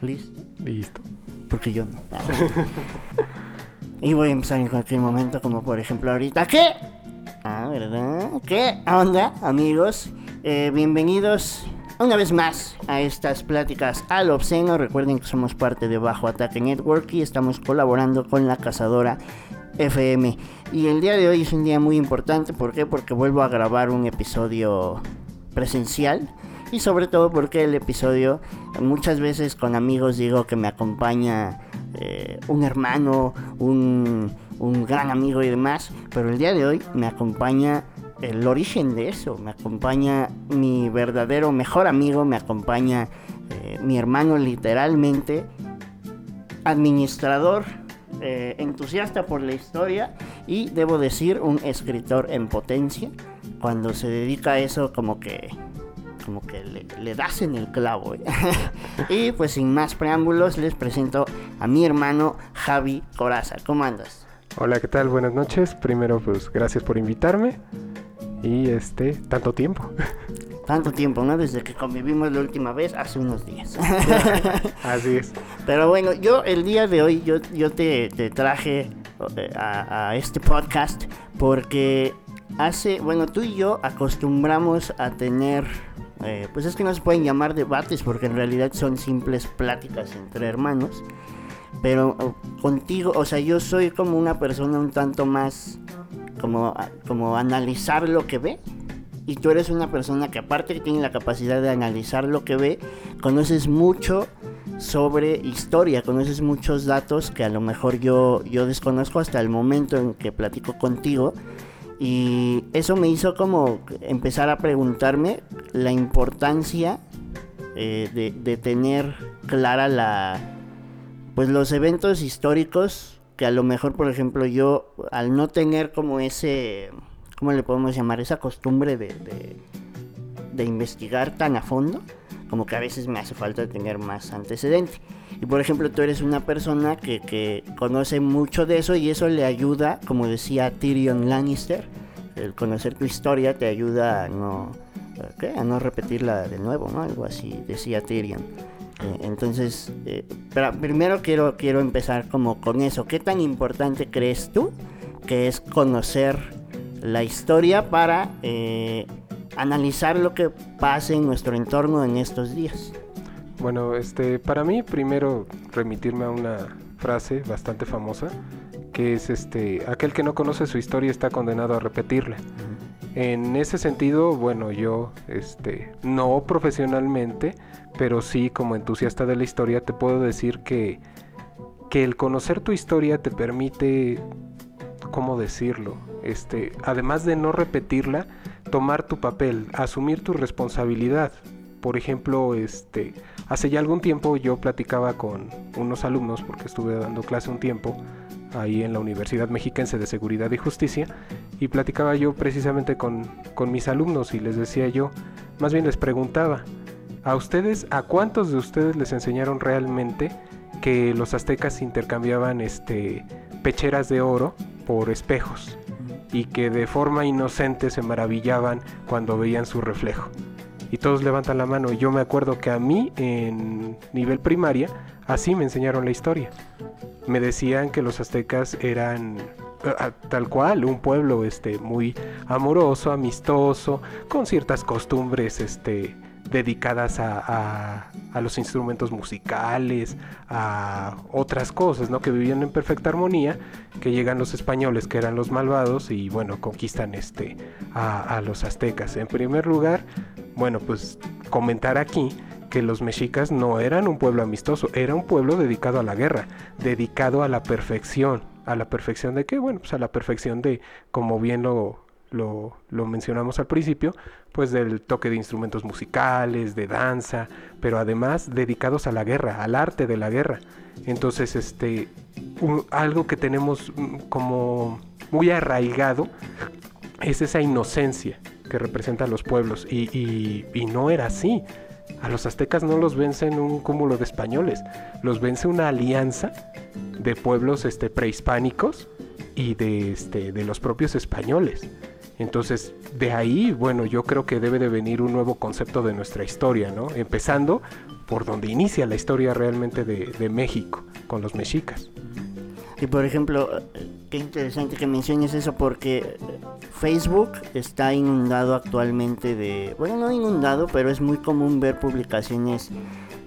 ¿Listo? Listo. Porque yo no. y voy a empezar en cualquier momento, como por ejemplo ahorita. ¿Qué? Ah, ¿verdad? ¿Qué onda, amigos? Eh, bienvenidos una vez más a estas pláticas al obsceno. Recuerden que somos parte de Bajo Ataque Network y estamos colaborando con la cazadora FM. Y el día de hoy es un día muy importante. ¿Por qué? Porque vuelvo a grabar un episodio presencial. Y sobre todo porque el episodio muchas veces con amigos digo que me acompaña eh, un hermano, un, un gran amigo y demás. Pero el día de hoy me acompaña el origen de eso. Me acompaña mi verdadero mejor amigo, me acompaña eh, mi hermano literalmente, administrador, eh, entusiasta por la historia y debo decir un escritor en potencia. Cuando se dedica a eso como que como que le, das en el clavo. ¿eh? y pues sin más preámbulos les presento a mi hermano Javi Coraza. ¿Cómo andas? Hola, ¿qué tal? Buenas noches. Primero pues gracias por invitarme. Y este, tanto tiempo. Tanto tiempo, ¿no? Desde que convivimos la última vez, hace unos días. Así es. Pero bueno, yo el día de hoy, yo, yo te, traje eh, a, este podcast porque hace, bueno, tú y yo acostumbramos a tener, eh, pues es que no se pueden llamar debates porque en realidad son simples pláticas entre hermanos. Pero contigo, o sea, yo soy como una persona un tanto más como, como analizar lo que ve. Y tú eres una persona que aparte que tiene la capacidad de analizar lo que ve, conoces mucho sobre historia, conoces muchos datos que a lo mejor yo, yo desconozco hasta el momento en que platico contigo. Y eso me hizo como empezar a preguntarme la importancia eh, de, de tener clara la, pues los eventos históricos que a lo mejor, por ejemplo, yo al no tener como ese, ¿cómo le podemos llamar? Esa costumbre de, de, investigar tan a fondo, como que a veces me hace falta tener más antecedente. Y por ejemplo, tú eres una persona que, que conoce mucho de eso y eso le ayuda, como decía Tyrion Lannister, el conocer tu historia te ayuda a no, no repetirla de nuevo, ¿no? Algo así decía Tyrion. Eh, entonces, eh, pero primero quiero, quiero empezar como con eso. ¿Qué tan importante crees tú que es conocer la historia para eh, analizar lo que pasa en nuestro entorno en estos días? Bueno, este, para mí primero remitirme a una frase bastante famosa que es este, aquel que no conoce su historia está condenado a repetirla. En ese sentido, bueno, yo, este, no profesionalmente, pero sí como entusiasta de la historia te puedo decir que, que el conocer tu historia te permite, ¿cómo decirlo? Este, además de no repetirla, tomar tu papel, asumir tu responsabilidad. Por ejemplo, este, hace ya algún tiempo yo platicaba con unos alumnos, porque estuve dando clase un tiempo, ahí en la Universidad Mexiquense de Seguridad y Justicia, y platicaba yo precisamente con, con mis alumnos y les decía yo, más bien les preguntaba, ¿A ustedes, a cuántos de ustedes les enseñaron realmente que los aztecas intercambiaban este, pecheras de oro por espejos y que de forma inocente se maravillaban cuando veían su reflejo? Y todos levantan la mano. Yo me acuerdo que a mí en nivel primaria así me enseñaron la historia. Me decían que los aztecas eran eh, tal cual, un pueblo este muy amoroso, amistoso, con ciertas costumbres este dedicadas a, los instrumentos musicales, a otras cosas, ¿no? Que vivían en perfecta armonía, que llegan los españoles, que eran los malvados, y bueno, conquistan este, a, los aztecas. En primer lugar, bueno, pues comentar aquí que los mexicas no eran un pueblo amistoso, era un pueblo dedicado a la guerra, dedicado a la perfección. ¿A la perfección de qué? Bueno, pues a la perfección de, como bien lo, lo, mencionamos al principio, pues del toque de instrumentos musicales, de danza, pero además dedicados a la guerra, al arte de la guerra. Entonces, este, algo que tenemos mm, como muy arraigado es esa inocencia que representa a los pueblos y, y no era así. A los aztecas no los vence un cúmulo de españoles, los vence una alianza de pueblos este, prehispánicos y de, este, de los propios españoles. Entonces, de ahí, bueno, yo creo que debe de venir un nuevo concepto de nuestra historia, ¿no? Empezando por donde inicia la historia realmente de, México con los mexicas. Y por ejemplo, qué interesante que menciones eso porque Facebook está inundado actualmente de, bueno, no inundado, pero es muy común ver publicaciones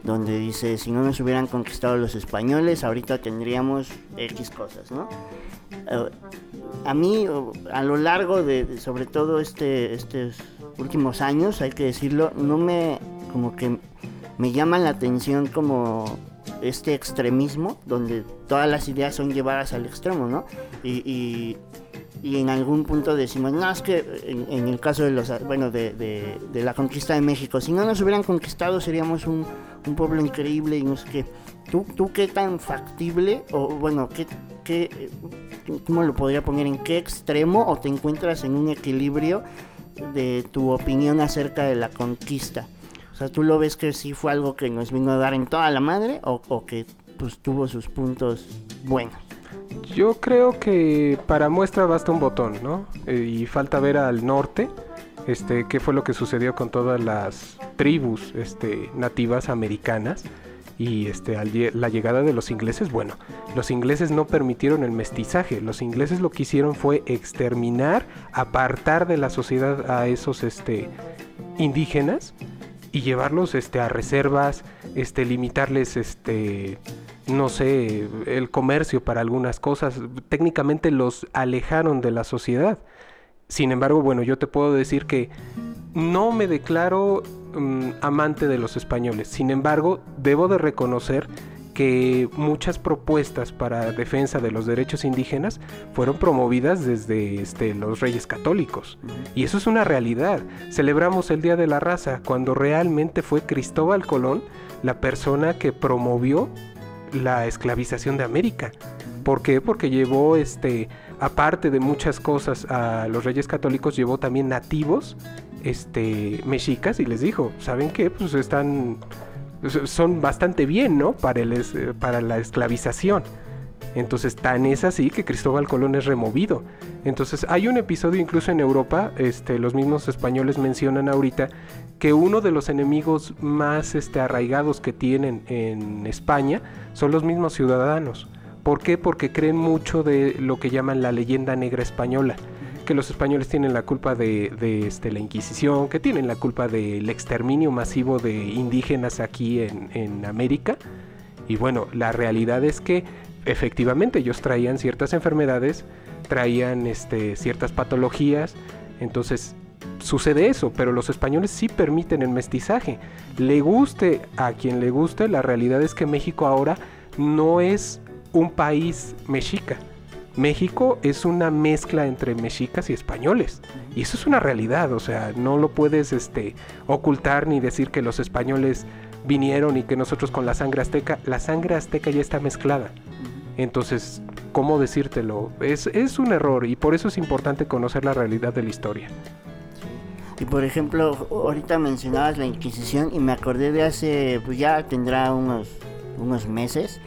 donde dice, si no nos hubieran conquistado los españoles, ahorita tendríamos X cosas, ¿no? Eh, a mí, a lo largo de, sobre todo este, estos últimos años, hay que decirlo, no me, como que me llama la atención como este extremismo, donde todas las ideas son llevadas al extremo, ¿no? Y, en algún punto decimos, no, es que en, el caso de los, bueno, de, la conquista de México, si no nos hubieran conquistado seríamos un, pueblo increíble y no sé qué. ¿Tú, ¿Tú qué tan factible, o bueno, qué, qué, cómo lo podría poner, en qué extremo o te encuentras en un equilibrio de tu opinión acerca de la conquista? Sea, ¿tú lo ves que sí fue algo que nos vino a dar en toda la madre o, que pues tuvo sus puntos buenos? Yo creo que para muestra basta un botón, ¿no? Eh, y falta ver al norte, este, qué fue lo que sucedió con todas las tribus este, nativas americanas y este, la llegada de los ingleses, bueno, los ingleses no permitieron el mestizaje, los ingleses lo que hicieron fue exterminar, apartar de la sociedad a esos este, indígenas y llevarlos este, a reservas, este, limitarles, este, no sé, el comercio para algunas cosas. Técnicamente los alejaron de la sociedad. Sin embargo, bueno, yo te puedo decir que no me declaro mm, amante de los españoles. Sin embargo, debo de reconocer que muchas propuestas para defensa de los derechos indígenas fueron promovidas desde este, los reyes católicos. Y eso es una realidad. Celebramos el Día de la Raza cuando realmente fue Cristóbal Colón la persona que promovió la esclavización de América. ¿Por qué? Porque llevó, este, aparte de muchas cosas a los reyes católicos, llevó también nativos este, mexicas y les dijo, ¿saben qué? Pues están son bastante bien, ¿no? Para, el, para la esclavización. Entonces, tan es así que Cristóbal Colón es removido. Entonces, hay un episodio incluso en Europa, este, los mismos españoles mencionan ahorita, que uno de los enemigos más este, arraigados que tienen en España son los mismos ciudadanos. ¿Por qué? Porque creen mucho de lo que llaman la leyenda negra española que los españoles tienen la culpa de, este, la Inquisición, que tienen la culpa del exterminio masivo de indígenas aquí en, América. Y bueno, la realidad es que efectivamente ellos traían ciertas enfermedades, traían este, ciertas patologías, entonces sucede eso, pero los españoles sí permiten el mestizaje. Le guste a quien le guste, la realidad es que México ahora no es un país mexica. México es una mezcla entre mexicas y españoles. Y eso es una realidad, o sea, no lo puedes este, ocultar ni decir que los españoles vinieron y que nosotros con la sangre azteca, la sangre azteca ya está mezclada. Entonces, ¿cómo decírtelo? Es, es un error y por eso es importante conocer la realidad de la historia. Y por ejemplo, ahorita mencionabas la Inquisición y me acordé de hace, pues ya tendrá unos, unos meses,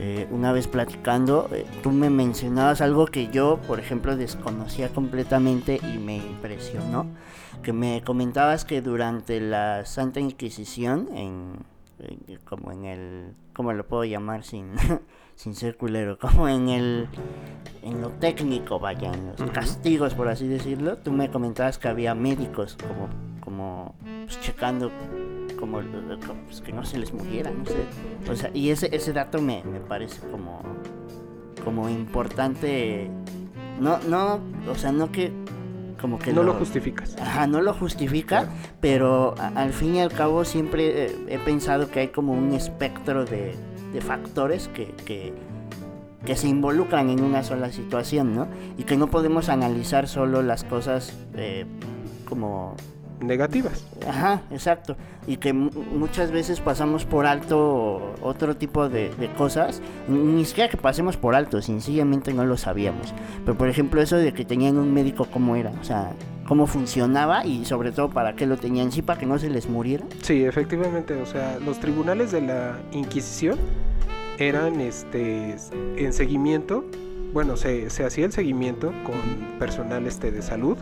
eh, una vez platicando, eh, tú me mencionabas algo que yo, por ejemplo, desconocía completamente y me impresionó. Que me comentabas que durante la Santa Inquisición, en, como en el, ¿cómo lo puedo llamar sin, sin ser culero? Como en el, en lo técnico, vaya, en los castigos, por así decirlo, tú me comentabas que había médicos como, como pues, checando como pues, que no se les muriera, no sé. O sea, y ese, ese dato me, me parece como, como importante. No, no, o sea, no que como que no lo, justificas. Ajá, no lo justifica, pero al fin y al cabo siempre eh, he pensado que hay como un espectro de, de factores que, que, que, se involucran en una sola situación, ¿no? Y que no podemos analizar solo las cosas eh, como negativas. Ajá, exacto. Y que muchas veces pasamos por alto otro tipo de, cosas, ni siquiera que pasemos por alto, sencillamente no lo sabíamos. Pero por ejemplo eso de que tenían un médico, ¿cómo era? O sea, cómo funcionaba y sobre todo para qué lo tenían, sí, para que no se les muriera. Sí, efectivamente, o sea, los tribunales de la Inquisición eran este en seguimiento, bueno, se, se hacía el seguimiento con personal este de salud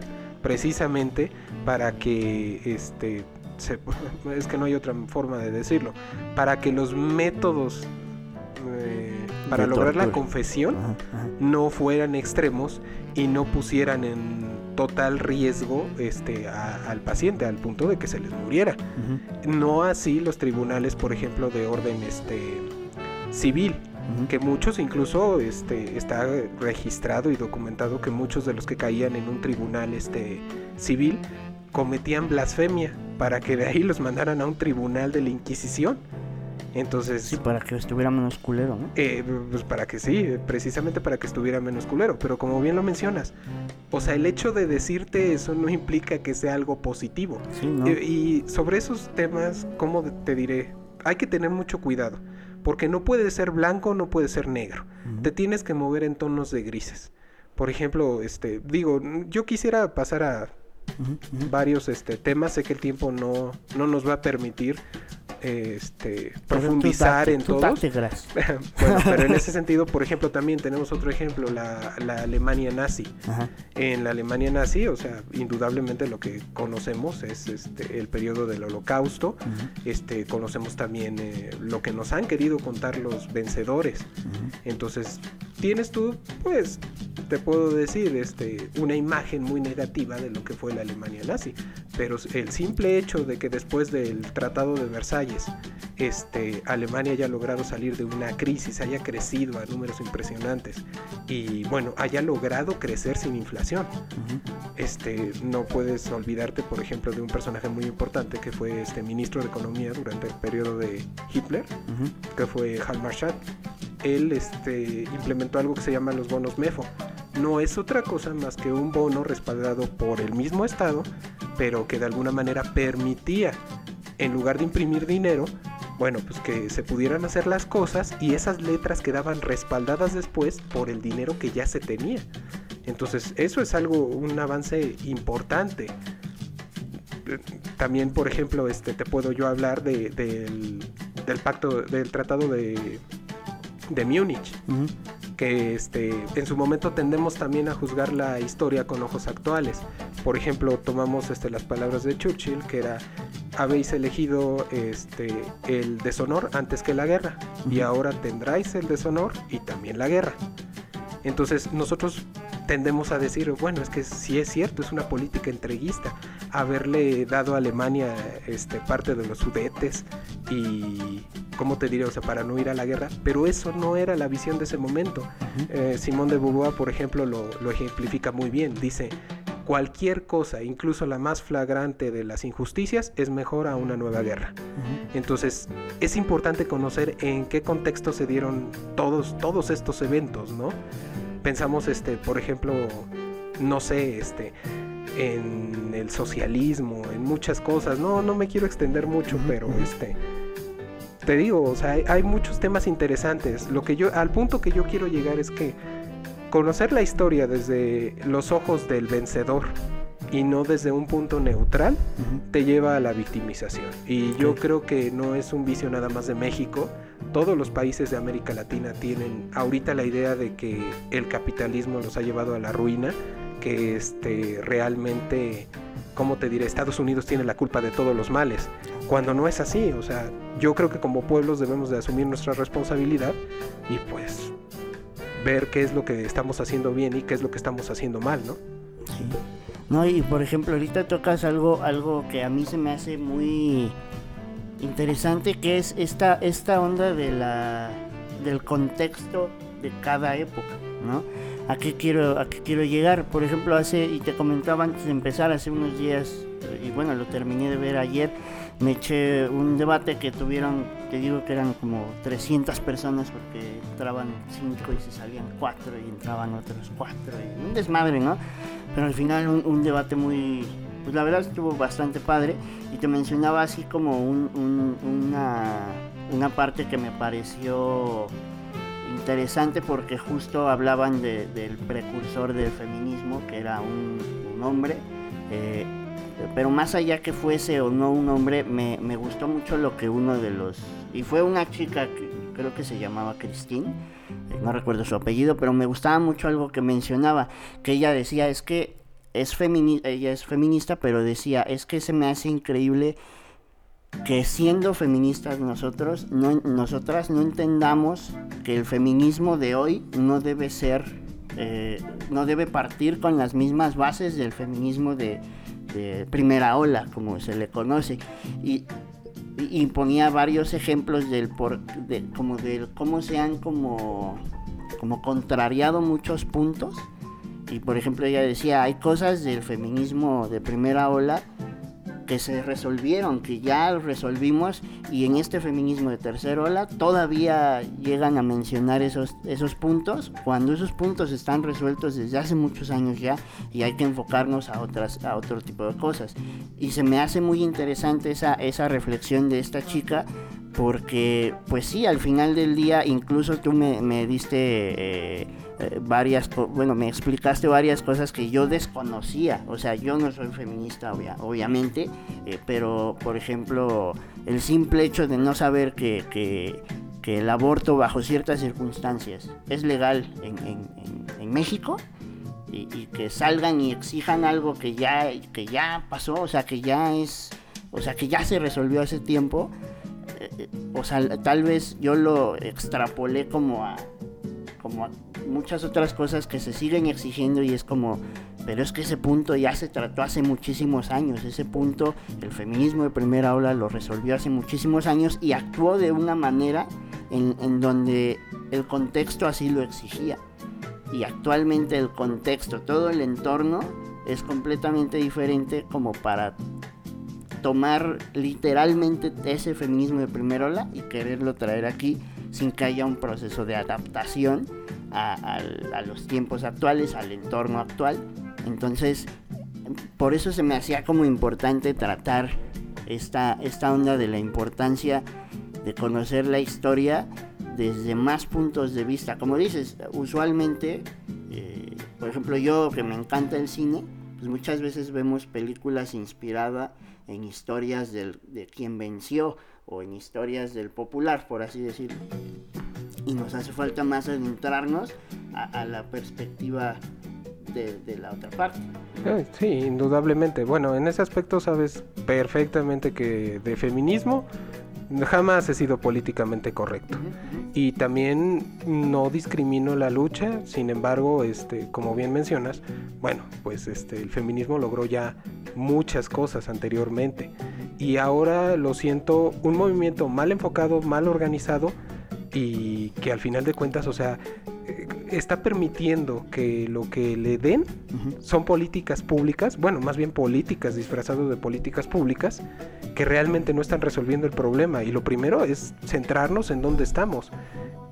precisamente para que este, es que no hay otra forma de decirlo, para que los métodos eh, para lograr la confesión no fueran extremos y no pusieran en total riesgo este, al paciente al punto de que se les muriera. No así los tribunales, por ejemplo, de orden este, civil que muchos incluso este, está registrado y documentado que muchos de los que caían en un tribunal este, civil cometían blasfemia para que de ahí los mandaran a un tribunal de la Inquisición. Entonces. Sí, para que estuviera menos culero, ¿no? Eh, pues para que sí, precisamente para que estuviera menos culero. Pero como bien lo mencionas, o sea, el hecho de decirte eso no implica que sea algo positivo. Sí, ¿no? Eh, y sobre esos temas, ¿cómo te diré? Hay que tener mucho cuidado. Porque no puede ser blanco, no puede ser negro. Te tienes que mover en tonos de grises. Por ejemplo, este, digo, yo quisiera pasar a varios este, temas. Sé que el tiempo no, no nos va a permitir este, profundizar en todos. bueno, pero en ese sentido, por ejemplo, también tenemos otro ejemplo, la, Alemania nazi. En la Alemania nazi, o sea, indudablemente lo que conocemos es este, el periodo del holocausto. este, conocemos también eh, lo que nos han querido contar los vencedores. Entonces, tienes tú, pues, te puedo decir, este, una imagen muy negativa de lo que fue la Alemania nazi. Pero el simple hecho de que después del Tratado de Versalles, este, Alemania haya logrado salir de una crisis, haya crecido a números impresionantes y bueno, haya logrado crecer sin inflación. Este, no puedes olvidarte, por ejemplo, de un personaje muy importante que fue este ministro de Economía durante el periodo de Hitler, que fue Hal Marshall él este, implementó algo que se llama los bonos MEFO. No es otra cosa más que un bono respaldado por el mismo Estado, pero que de alguna manera permitía, en lugar de imprimir dinero, bueno, pues que se pudieran hacer las cosas y esas letras quedaban respaldadas después por el dinero que ya se tenía. Entonces, eso es algo, un avance importante. También, por ejemplo, este, te puedo yo hablar del, del pacto, del tratado de de Múnich. Que este, en su momento tendemos también a juzgar la historia con ojos actuales. Por ejemplo, tomamos este, las palabras de Churchill, que era habéis elegido este, el deshonor antes que la guerra y ahora tendráis el deshonor y también la guerra. Entonces nosotros tendemos a decir, bueno, es que sí es cierto, es una política entreguista, haberle dado a Alemania este, parte de los sudetes y, ¿cómo te diré? O sea, para no ir a la guerra, pero eso no era la visión de ese momento. Eh, Simón de Beauvoir, por ejemplo, lo, ejemplifica muy bien, dice, cualquier cosa, incluso la más flagrante de las injusticias, es mejor a una nueva guerra. Entonces, es importante conocer en qué contexto se dieron todos, todos estos eventos, ¿no? pensamos, este, por ejemplo, no sé, este, en el socialismo, en muchas cosas. No, no me quiero extender mucho, pero este, te digo, o sea, hay, muchos temas interesantes. Lo que yo, al punto que yo quiero llegar es que conocer la historia desde los ojos del vencedor y no desde un punto neutral te lleva a la victimización. Y yo creo que no es un vicio nada más de México todos los países de América Latina tienen ahorita la idea de que el capitalismo los ha llevado a la ruina, que este realmente, ¿cómo te diré? Estados Unidos tiene la culpa de todos los males, cuando no es así, o sea, yo creo que como pueblos debemos de asumir nuestra responsabilidad y pues ver qué es lo que estamos haciendo bien y qué es lo que estamos haciendo mal, ¿no? Sí. No, y por ejemplo, ahorita tocas algo algo que a mí se me hace muy interesante que es esta, esta onda de la, del contexto de cada época, ¿no? ¿A qué, quiero, ¿A qué quiero llegar? Por ejemplo, hace, y te comentaba antes de empezar, hace unos días, y bueno, lo terminé de ver ayer, me eché un debate que tuvieron, te digo que eran como 300 personas porque entraban 5 y se salían 4 y entraban otros 4, un desmadre, ¿no? Pero al final un debate muy, pues la verdad estuvo bastante padre y te mencionaba así como una, una parte que me pareció interesante porque justo hablaban del precursor del feminismo, que era un, hombre. Eh, pero más allá que fuese o no un hombre, me, me, gustó mucho lo que uno de los... Y fue una chica que creo que se llamaba Christine, eh, no recuerdo su apellido, pero me gustaba mucho algo que mencionaba, que ella decía es que es ella es feminista, pero decía, es que se me hace increíble que siendo feministas nosotros, no, nosotras no entendamos que el feminismo de hoy no debe ser, eh, no debe partir con las mismas bases del feminismo de, primera ola, como se le conoce. Y, y ponía varios ejemplos del por, de cómo se han como, como contrariado muchos puntos. Y por ejemplo ella decía, hay cosas del feminismo de primera ola que se resolvieron, que ya resolvimos y en este feminismo de tercera ola todavía llegan a mencionar esos, esos puntos cuando esos puntos están resueltos desde hace muchos años ya y hay que enfocarnos a, otras, a otro tipo de cosas. Y se me hace muy interesante esa, esa reflexión de esta chica porque pues sí, al final del día incluso tú me, me diste... Eh, eh, varias, bueno, me explicaste varias cosas que yo desconocía. O sea, yo no soy feminista, obviamente, eh, pero por ejemplo, el simple hecho de no saber que, que, el aborto bajo ciertas circunstancias es legal en, en, México. Y, que salgan y exijan algo que ya, que ya pasó, o sea, que ya es, o sea, que ya se resolvió hace tiempo, eh, o sea, tal vez yo lo extrapolé como a, como a muchas otras cosas que se siguen exigiendo y es como, pero es que ese punto ya se trató hace muchísimos años, ese punto el feminismo de primera ola lo resolvió hace muchísimos años y actuó de una manera en, donde el contexto así lo exigía. Y actualmente el contexto, todo el entorno es completamente diferente como para tomar literalmente ese feminismo de primera ola y quererlo traer aquí sin que haya un proceso de adaptación a, los tiempos actuales, al entorno actual. Entonces, por eso se me hacía como importante tratar esta, esta onda de la importancia de conocer la historia desde más puntos de vista. Como dices, usualmente, eh, por ejemplo, yo que me encanta el cine, pues muchas veces vemos películas inspiradas en historias del, de quien venció o en historias del popular, por así decirlo. Y nos hace falta más adentrarnos a, la perspectiva de, de, la otra parte. Sí, indudablemente. Bueno, en ese aspecto sabes perfectamente que de feminismo jamás he sido políticamente correcto. Y también no discrimino la lucha, sin embargo, este, como bien mencionas, bueno, pues este, el feminismo logró ya muchas cosas anteriormente. Y ahora lo siento un movimiento mal enfocado, mal organizado y que al final de cuentas, o sea, está permitiendo que lo que le den son políticas públicas, bueno, más bien políticas disfrazadas de políticas públicas, que realmente no están resolviendo el problema. Y lo primero es centrarnos en dónde estamos.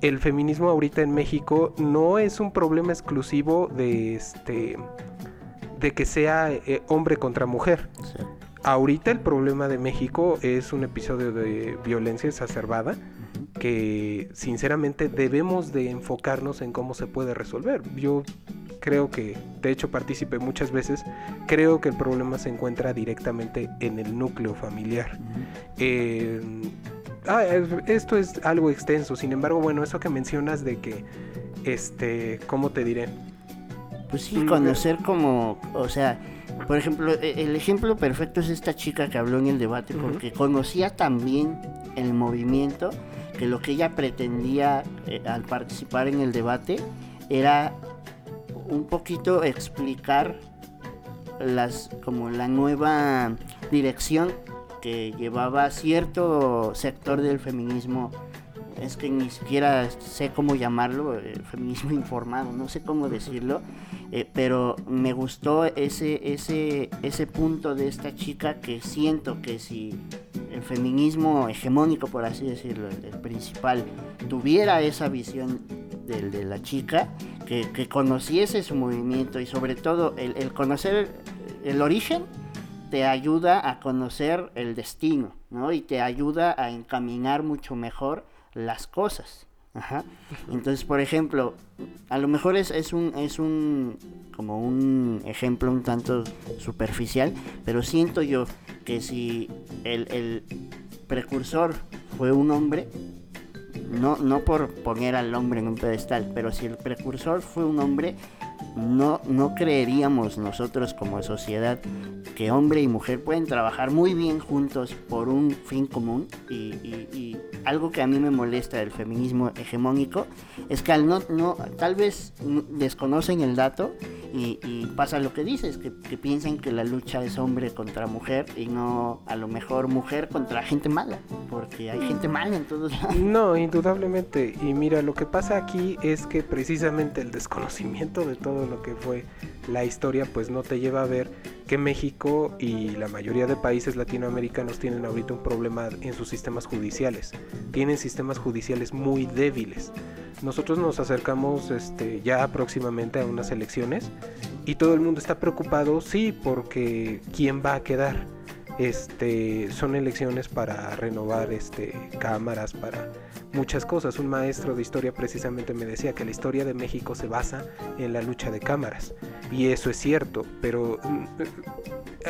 El feminismo ahorita en México no es un problema exclusivo de este de que sea eh, hombre contra mujer. Ahorita el problema de México es un episodio de violencia exacerbada que sinceramente debemos de enfocarnos en cómo se puede resolver. Yo creo que, de hecho participé muchas veces, creo que el problema se encuentra directamente en el núcleo familiar. Eh, ah, esto es algo extenso, sin embargo, bueno, eso que mencionas de que, este, ¿cómo te diré? Pues sí, conocer como, o sea, por ejemplo, e, el ejemplo perfecto es esta chica que habló en el debate, porque conocía también el movimiento, que lo que ella pretendía eh, al participar en el debate era un poquito explicar las como la nueva dirección que llevaba cierto sector del feminismo es que ni siquiera sé cómo llamarlo, el feminismo informado, no sé cómo decirlo, eh, pero me gustó ese, ese, ese punto de esta chica que siento que si el feminismo hegemónico, por así decirlo, el, principal, tuviera esa visión de, de la chica, que, que, conociese su movimiento y sobre todo el, el conocer el origen, te ayuda a conocer el destino, ¿no? Y te ayuda a encaminar mucho mejor las cosas. Entonces, por ejemplo, a lo mejor es, es, un, es un, como un ejemplo un tanto superficial, pero siento yo que si el, el precursor fue un hombre, no, no por poner al hombre en un pedestal, pero si el precursor fue un hombre, no, no creeríamos nosotros como sociedad que hombre y mujer pueden trabajar muy bien juntos por un fin común y, algo que a mí me molesta del feminismo hegemónico es que al no, no tal vez desconocen el dato y, pasa lo que dices, que, piensan que la lucha es hombre contra mujer y no a lo mejor mujer contra gente mala, porque hay gente mala en todos lados. No, indudablemente. Y mira, lo que pasa aquí es que precisamente el desconocimiento de todo lo que fue la historia, pues no te lleva a ver que México y la mayoría de países latinoamericanos tienen ahorita un problema en sus sistemas judiciales. Tienen sistemas judiciales muy débiles. Nosotros nos acercamos este, ya próximamente a unas elecciones y todo el mundo está preocupado, sí, porque quién va a quedar. Este, son elecciones para renovar este, cámaras, para muchas cosas. Un maestro de historia precisamente me decía que la historia de México se basa en la lucha de cámaras. Y eso es cierto, pero mm,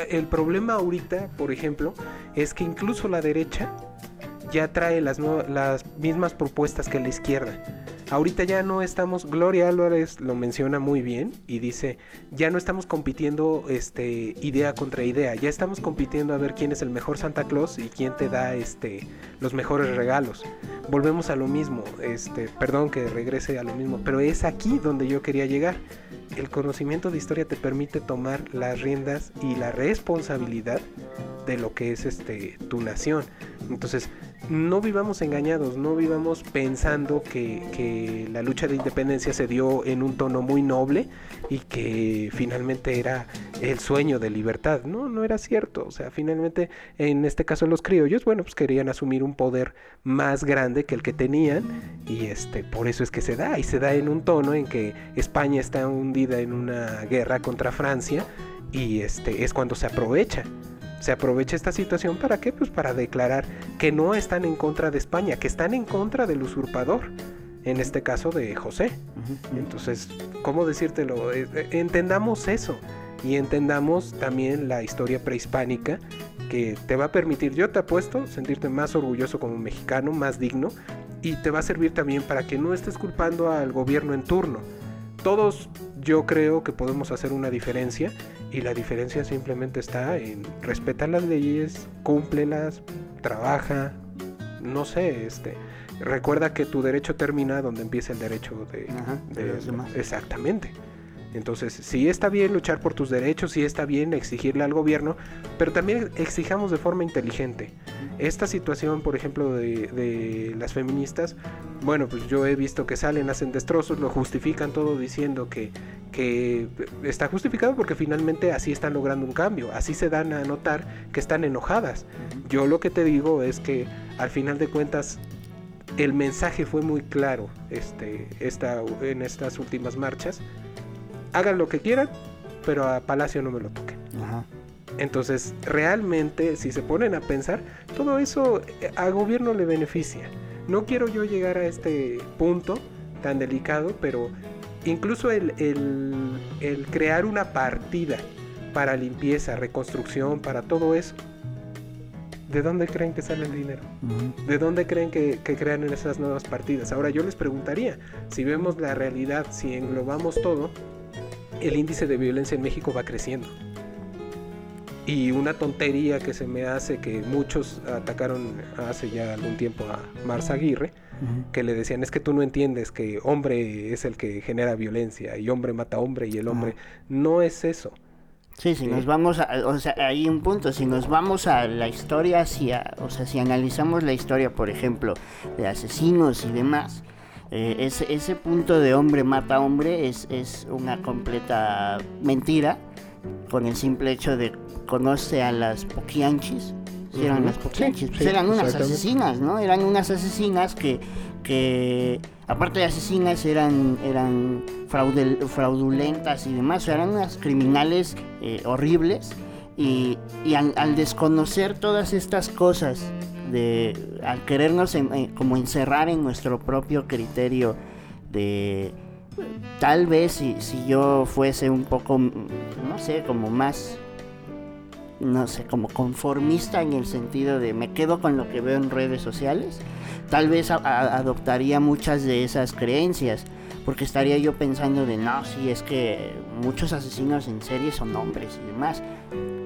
el problema ahorita, por ejemplo, es que incluso la derecha ya trae las, mismas propuestas que la izquierda. Ahorita ya no estamos, Gloria Álvarez lo menciona muy bien y dice, ya no estamos compitiendo este, idea contra idea, ya estamos compitiendo a ver quién es el mejor Santa Claus y quién te da este, los mejores regalos. Volvemos a lo mismo, este, perdón que regrese a lo mismo, pero es aquí donde yo quería llegar. El conocimiento de historia te permite tomar las riendas y la responsabilidad de lo que es este tu nación. Entonces, no vivamos engañados, no vivamos pensando que, la lucha de independencia se dio en un tono muy noble y que finalmente era el sueño de libertad. No, no era cierto. O sea, finalmente, en este caso los criollos, bueno, pues querían asumir un poder más grande que el que tenían y este, por eso es que se da. Y se da en un tono en que España está hundida en una guerra contra Francia y este es cuando se aprovecha se aprovecha esta situación para qué? Pues para declarar que no están en contra de España, que están en contra del usurpador, en este caso de José. Entonces, ¿cómo decírtelo? Eh, eh, entendamos eso y entendamos también la historia prehispánica que te va a permitir, yo te apuesto, sentirte más orgulloso como mexicano, más digno y te va a servir también para que no estés culpando al gobierno en turno. Todos yo creo que podemos hacer una diferencia y la diferencia simplemente está en respetar las leyes, cúmplelas, trabaja, no sé, este, recuerda que tu derecho termina donde empieza el derecho de, de los demás. Exactamente. Entonces, sí está bien luchar por tus derechos, sí está bien exigirle al gobierno, pero también exijamos de forma inteligente. Esta situación, por ejemplo, de, las feministas, bueno, pues yo he visto que salen, hacen destrozos, lo justifican todo diciendo que, que está justificado porque finalmente así están logrando un cambio, así se dan a notar que están enojadas. Yo lo que te digo es que al final de cuentas el mensaje fue muy claro este, esta, en estas últimas marchas hagan lo que quieran, pero a Palacio no me lo toquen. Entonces, realmente, si se ponen a pensar, todo eso eh, al gobierno le beneficia. No quiero yo llegar a este punto tan delicado, pero incluso el, el, crear una partida para limpieza, reconstrucción, para todo eso, ¿de dónde creen que sale el dinero? ¿De dónde creen que, que, crean en esas nuevas partidas? Ahora yo les preguntaría, si vemos la realidad, si englobamos todo, el índice de violencia en México va creciendo. Y una tontería que se me hace que muchos atacaron hace ya algún tiempo a Marza Aguirre, que le decían es que tú no entiendes que hombre es el que genera violencia y hombre mata hombre y el hombre no es eso. Sí, si nos vamos a, o sea, hay un punto, si nos vamos a la historia, o sea, si analizamos la historia, por ejemplo, de asesinos y demás, eh, ese, ese, punto de hombre mata hombre es, es una completa mentira con el simple hecho de conoce a las poquianchis. eran las poquianchis, pues eran unas asesinas, ¿no? Eran unas asesinas que, que aparte de asesinas eran, eran fraudulentas y demás, eran unas criminales eh, horribles. Y, y al, desconocer todas estas cosas de al querernos como encerrar en nuestro propio criterio de tal vez si, si yo fuese un poco no sé como más no sé como conformista en el sentido de me quedo con lo que veo en redes sociales tal vez adoptaría muchas de esas creencias porque estaría yo pensando de, no, sí, es que muchos asesinos en serie son hombres y demás.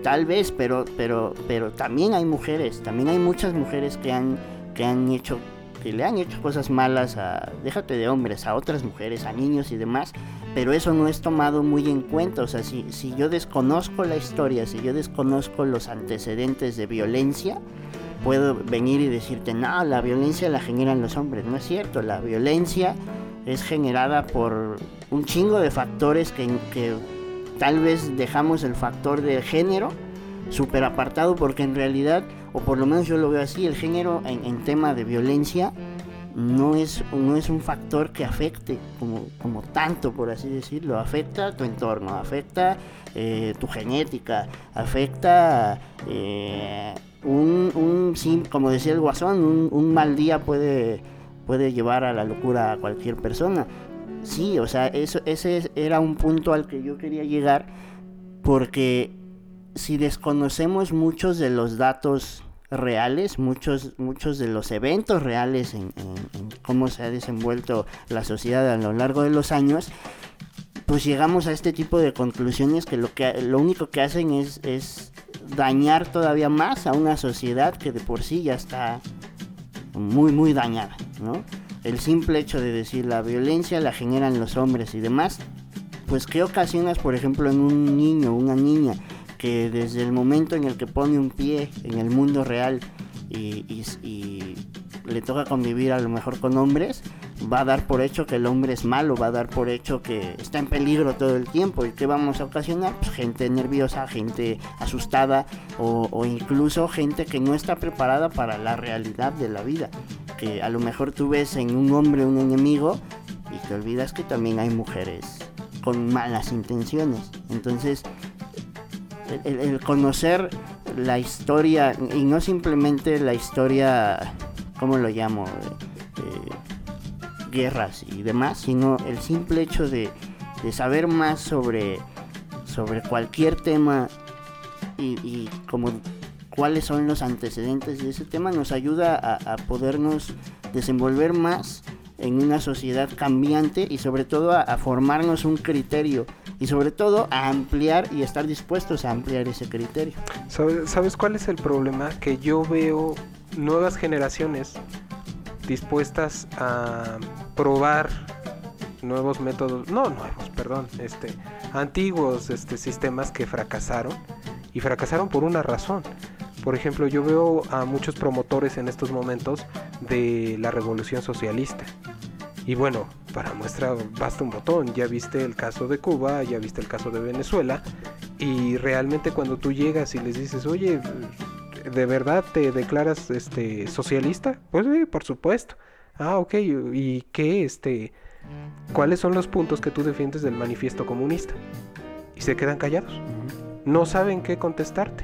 Tal vez, pero, pero, pero también hay mujeres, también hay muchas mujeres que han, que han hecho, que le han hecho cosas malas a, déjate de hombres, a otras mujeres, a niños y demás, pero eso no es tomado muy en cuenta. O sea, si, si yo desconozco la historia, si yo desconozco los antecedentes de violencia, puedo venir y decirte, no, la violencia la generan los hombres. No es cierto, la violencia es generada por un chingo de factores que, que tal vez dejamos el factor de género súper apartado porque en realidad, o por lo menos yo lo veo así, el género en, en tema de violencia no es, no es un factor que afecte como, como tanto, por así decirlo. Afecta tu entorno, afecta eh, tu genética, afecta eh, un, un, como decía el guasón, un, un, mal día puede, puede llevar a la locura a cualquier persona. Sí, o sea, eso, ese era un punto al que yo quería llegar porque si desconocemos muchos de los datos reales, muchos, muchos de los eventos reales en, cómo se ha desenvuelto la sociedad a lo largo de los años, pues llegamos a este tipo de conclusiones que lo, que, lo único que hacen es, es dañar todavía más a una sociedad que de por sí ya está muy, muy dañada, ¿no? El simple hecho de decir la violencia la generan los hombres y demás, pues qué ocasionas, por ejemplo, en un niño, una niña, que desde el momento en el que pone un pie en el mundo real y, le toca convivir a lo mejor con hombres, va a dar por hecho que el hombre es malo, va a dar por hecho que está en peligro todo el tiempo. ¿Y qué vamos a ocasionar? Pues gente nerviosa, gente asustada o, incluso gente que no está preparada para la realidad de la vida. Que a lo mejor tú ves en un hombre un enemigo y te olvidas que también hay mujeres con malas intenciones. Entonces el, conocer la historia, y no simplemente la historia, ¿cómo lo llamo? guerras y demás, sino el simple hecho de, saber más sobre, sobre cualquier tema y, como cuáles son los antecedentes de ese tema nos ayuda a, a podernos desenvolver más en una sociedad cambiante y sobre todo a, formarnos un criterio y sobre todo a ampliar y estar dispuestos a ampliar ese criterio. ¿Sabes, cuál es el problema? Que yo veo nuevas generaciones dispuestas a probar nuevos métodos, no nuevos, perdón, este, antiguos este, sistemas que fracasaron y fracasaron por una razón. Por ejemplo, yo veo a muchos promotores en estos momentos de la revolución socialista. Y bueno, para muestra basta un botón. Ya viste el caso de Cuba, ya viste el caso de Venezuela. Y realmente cuando tú llegas y les dices, oye, ¿de verdad te declaras este socialista? Pues sí, por supuesto. Ah, ok. ¿Y qué, este, cuáles son los puntos que tú defiendes del manifiesto comunista? Y se quedan callados. No saben qué contestarte.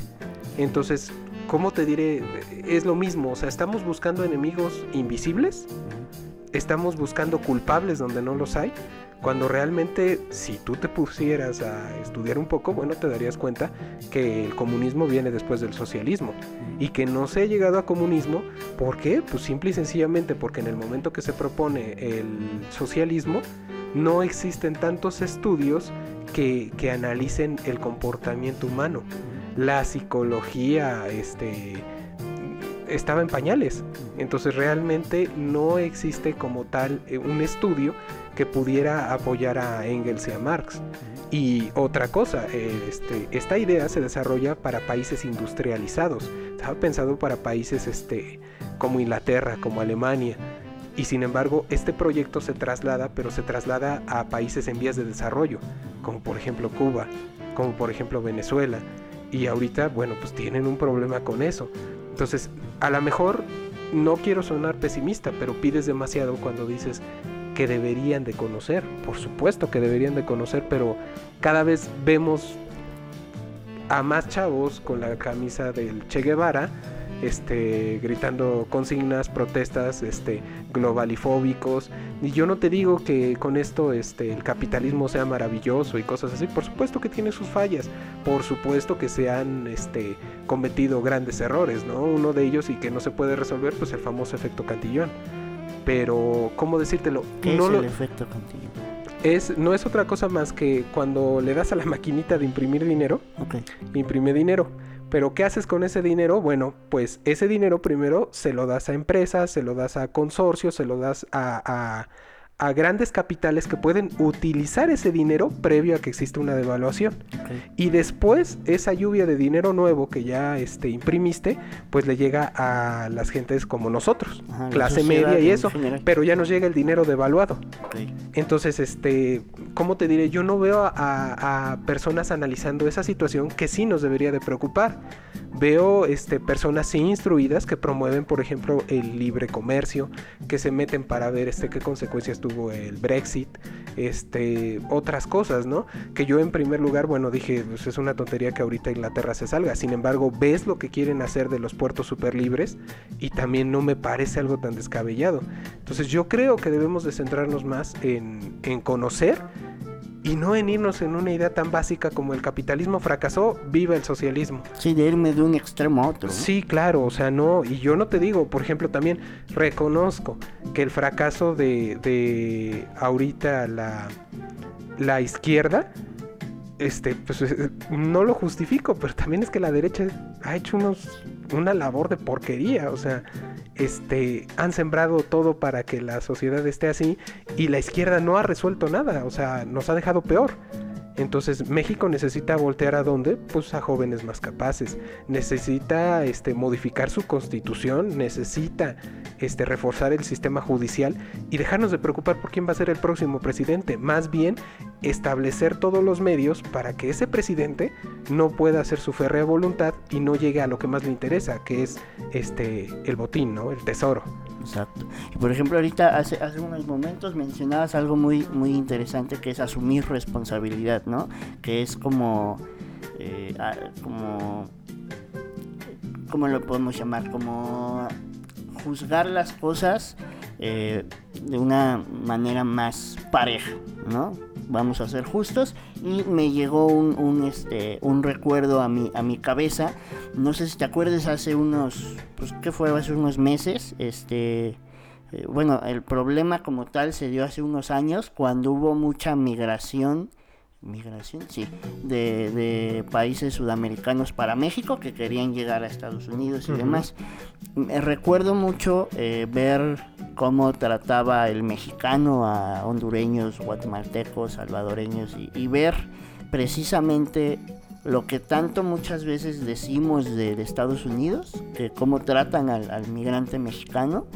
Entonces, ¿cómo te diré? Es lo mismo. O sea, estamos buscando enemigos invisibles estamos buscando culpables donde no los hay, cuando realmente si tú te pusieras a estudiar un poco, bueno, te darías cuenta que el comunismo viene después del socialismo. Y que no se ha llegado a comunismo, ¿por qué? Pues simple y sencillamente porque en el momento que se propone el socialismo, no existen tantos estudios que, que analicen el comportamiento humano, la psicología, este estaba en pañales. Entonces realmente no existe como tal eh, un estudio que pudiera apoyar a Engels y a Marx. Y otra cosa, este, esta idea se desarrolla para países industrializados. Estaba pensado para países este, como Inglaterra, como Alemania. Y sin embargo, este proyecto se traslada, pero se traslada a países en vías de desarrollo, como por ejemplo Cuba, como por ejemplo Venezuela. Y ahorita, bueno, pues tienen un problema con eso. Entonces, a lo mejor no quiero sonar pesimista, pero pides demasiado cuando dices que deberían de conocer. Por supuesto que deberían de conocer, pero cada vez vemos a más chavos con la camisa del Che Guevara este, gritando consignas, protestas, este, globalifóbicos. Y yo no te digo que con esto este, el capitalismo sea maravilloso y cosas así. Por supuesto que tiene sus fallas. Por supuesto que se han este, cometido grandes errores, ¿no? Uno de ellos y que no se puede resolver, pues el famoso efecto Cantillón. Pero, ¿cómo decírtelo? ¿Qué es el efecto es, no es otra cosa más que cuando le das a la maquinita de imprimir dinero, imprime dinero. Pero ¿qué haces con ese dinero? Bueno, pues ese dinero primero se lo das a empresas, se lo das a consorcios, se lo das a, a- a grandes capitales que pueden utilizar ese dinero previo a que exista una devaluación. Y después esa lluvia de dinero nuevo que ya este, imprimiste, pues le llega a las gentes como nosotros, Ajá, clase media y eso, pero ya nos llega el dinero devaluado. Entonces, este, ¿cómo te diré? Yo no veo a, a personas analizando esa situación que sí nos debería de preocupar. Veo este, personas instruidas que promueven, por ejemplo, el libre comercio, que se meten para ver este, qué consecuencias tuvo el Brexit, este, otras cosas, ¿no? Que yo en primer lugar, bueno, dije, pues es una tontería que ahorita Inglaterra se salga. Sin embargo, ves lo que quieren hacer de los puertos super libres y también no me parece algo tan descabellado. Entonces yo creo que debemos de centrarnos más en, en conocer y no en irnos en una idea tan básica como el capitalismo fracasó, viva el socialismo. Sí, de irme de un extremo a otro. Sí, claro, o sea, no, y yo no te digo, por ejemplo, también reconozco que el fracaso de, de ahorita la, la izquierda, este, pues eh, no lo justifico, pero también es que la derecha ha hecho unos, una labor de porquería, o sea, este, han sembrado todo para que la sociedad esté así y la izquierda no ha resuelto nada, o sea, nos ha dejado peor. Entonces México necesita voltear a dónde? Pues a jóvenes más capaces. Necesita este, modificar su constitución, necesita este, reforzar el sistema judicial y dejarnos de preocupar por quién va a ser el próximo presidente. Más bien establecer todos los medios para que ese presidente no pueda hacer su férrea voluntad y no llegue a lo que más le interesa, que es este, el botín, ¿no? el tesoro. Exacto. Y por ejemplo, ahorita hace, hace unos momentos mencionabas algo muy, muy interesante que es asumir responsabilidad, ¿no? Que es como, eh, como, ¿cómo lo podemos llamar? Como juzgar las cosas eh, de una manera más pareja, ¿no? Vamos a ser justos y me llegó un, un, este, un recuerdo a mi, a mi cabeza. No sé si te acuerdas hace unos, pues, ¿qué fue? Hace unos meses, este, eh, bueno, el problema como tal se dio hace unos años cuando hubo mucha migración, migración, sí, de, de países sudamericanos para México que querían llegar a Estados Unidos y Ujú. demás. Me recuerdo mucho eh, ver cómo trataba el mexicano a hondureños, guatemaltecos, salvadoreños y, y ver precisamente lo que tanto muchas veces decimos de, de Estados Unidos, que cómo tratan al, al migrante mexicano,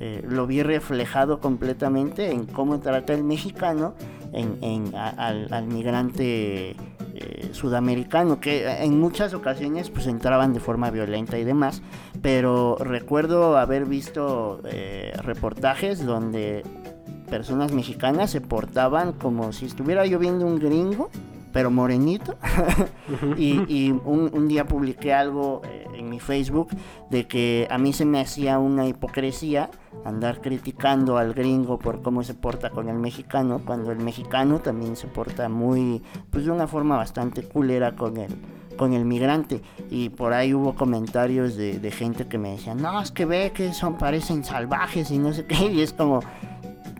eh, lo vi reflejado completamente en cómo trata el mexicano en, en- a- al, al migrante eh, sudamericano, que en muchas ocasiones pues entraban de forma violenta y demás, pero recuerdo haber visto eh, reportajes donde personas mexicanas se portaban como si estuviera lloviendo un gringo, pero morenito. y y un, un día publiqué algo eh, en mi Facebook de que a mí se me hacía una hipocresía andar criticando al gringo por cómo se porta con el mexicano, cuando el mexicano también se porta muy, pues de una forma bastante culera con el, con el migrante. Y por ahí hubo comentarios de, de gente que me decían, no, es que ve que son, parecen salvajes y no sé qué, y es como,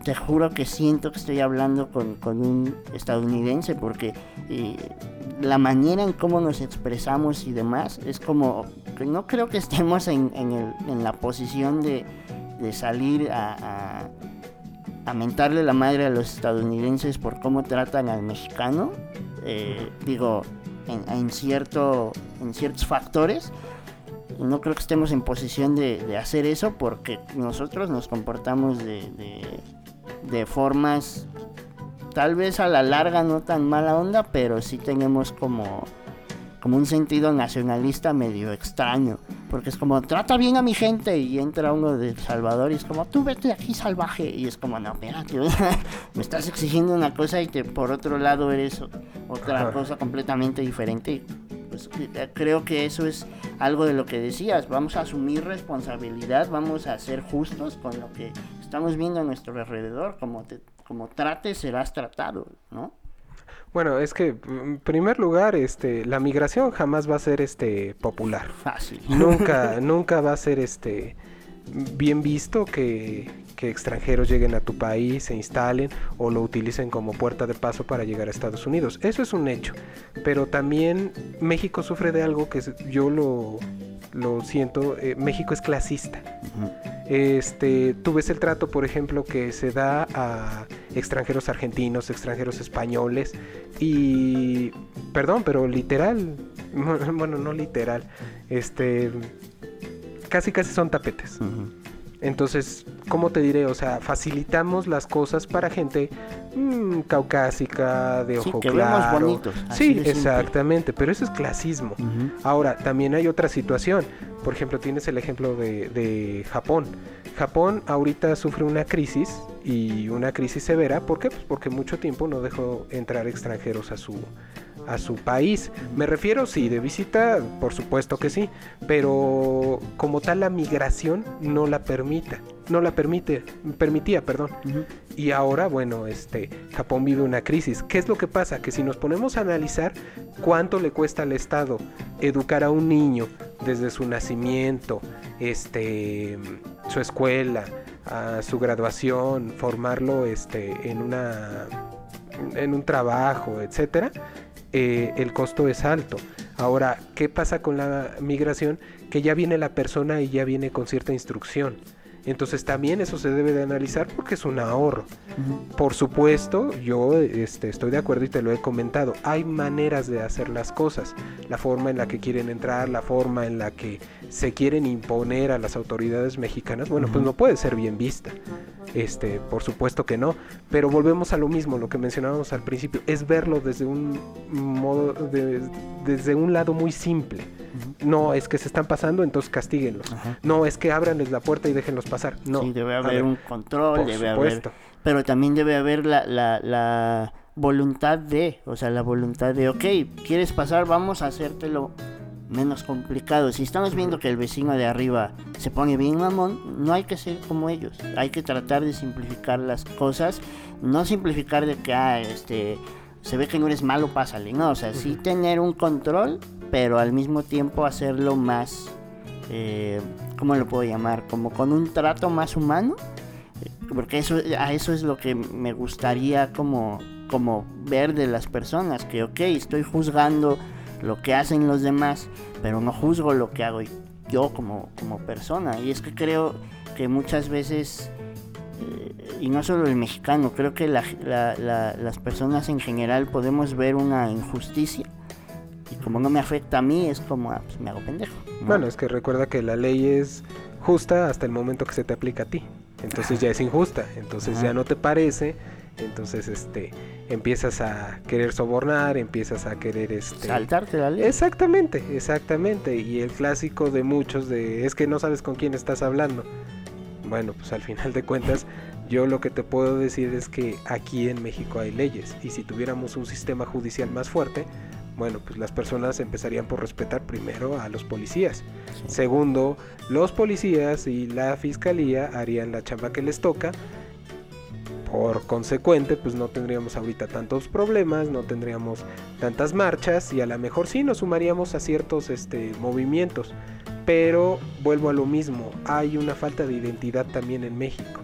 te juro que siento que estoy hablando con, con un estadounidense porque eh, la manera en cómo nos expresamos y demás es como que no creo que estemos en, en, la posición de, de salir a, a, mentarle la madre a los estadounidenses por cómo tratan al mexicano. Eh, digo, en, cierto, en ciertos factores. No creo que estemos en posición de, de hacer eso porque nosotros nos comportamos de, de formas tal vez a la larga no tan mala onda, pero sí tenemos como, como un sentido nacionalista medio extraño. Porque es como, trata bien a mi gente y entra uno de El Salvador y es como, tú vete de aquí salvaje. Y es como, no, espérate, me estás exigiendo una cosa y te, por otro lado eres otra cosa completamente diferente. Pues, eh, creo que eso es algo de lo que decías. Vamos a asumir responsabilidad, vamos a ser justos con lo que estamos viendo a nuestro alrededor. Como, te, como trates, serás tratado, ¿no? Bueno, es que en primer lugar, este, la migración jamás va a ser este popular. Fácil. Nunca, nunca va a ser este bien visto que, que extranjeros lleguen a tu país, se instalen o lo utilicen como puerta de paso para llegar a Estados Unidos. Eso es un hecho. Pero también México sufre de algo que yo lo, lo siento, eh, México es clasista. Este, tú ves el trato, por ejemplo, que se da a extranjeros argentinos, extranjeros españoles y, perdón, pero literal, bueno, no literal, este, casi casi son tapetes. Entonces, ¿cómo te diré? O sea, facilitamos las cosas para gente mmm, caucásica, de ojo claro. bonitos. Sí, exactamente, pero eso es clasismo. Ahora, también hay otra situación. Por ejemplo, tienes el ejemplo de, de, Japón. Japón ahorita sufre una crisis y una crisis severa. ¿Por qué? Pues porque mucho tiempo no dejó entrar extranjeros a su, a su país. Me refiero, sí, de visita, por supuesto que sí, pero como tal la migración no la permite, no la permite, permitía, perdón. Y ahora, bueno, este, Japón vive una crisis. ¿Qué es lo que pasa? Que si nos ponemos a analizar cuánto le cuesta al Estado educar a un niño desde su nacimiento, este, su escuela, a su graduación, formarlo, este, en una en un trabajo, etcétera, eh, el costo es alto. Ahora, ¿qué pasa con la migración? Que ya viene la persona y ya viene con cierta instrucción. Entonces también eso se debe de analizar porque es un ahorro. Por supuesto, yo este, estoy de acuerdo y te lo he comentado. Hay maneras de hacer las cosas. La forma en la que quieren entrar, la forma en la que se quieren imponer a las autoridades mexicanas, bueno, pues no puede ser bien vista. Este, por supuesto que no. Pero volvemos a lo mismo, lo que mencionábamos al principio, es verlo desde un modo, desde un lado muy simple. No es que se están pasando, entonces castíguenlos. No es que abranles la puerta y déjenlos pasar. No. Sí, debe haber un control, debe haber. Pero también debe haber la, la, la voluntad de, o sea, la voluntad de, ok, quieres pasar, vamos a hacértelo menos complicado. Si estamos viendo que el vecino de arriba se pone bien mamón, no hay que ser como ellos. Hay que tratar de simplificar las cosas, no simplificar de que ah, este se ve que no eres malo, pásale. No, o sea, sí tener un control, pero al mismo tiempo hacerlo más eh, ¿cómo lo puedo llamar? Como con un trato más humano. Porque eso, a eso es lo que me gustaría como, como ver de las personas. Que ok, estoy juzgando lo que hacen los demás, pero no juzgo lo que hago yo como, como persona. Y es que creo que muchas veces, eh, y no solo el mexicano, creo que las personas en general podemos ver una injusticia. Y como no me afecta a mí, es como, ah, pues me hago pendejo. Bueno, es que recuerda que la ley es justa hasta el momento que se te aplica a ti. Entonces ya es injusta. Entonces ya no te parece. Entonces, este, empiezas a querer sobornar, empiezas a querer este saltarte la ley. Exactamente, exactamente, y el clásico de muchos de es que no sabes con quién estás hablando. Bueno, pues al final de cuentas yo lo que te puedo decir es que aquí en México hay leyes y si tuviéramos un sistema judicial más fuerte, bueno, pues las personas empezarían por respetar primero a los policías. Segundo, los policías y la fiscalía harían la chamba que les toca por consecuente, pues no tendríamos ahorita tantos problemas, no tendríamos tantas marchas y a lo mejor sí nos sumaríamos a ciertos este, movimientos. Pero vuelvo a lo mismo, hay una falta de identidad también en México.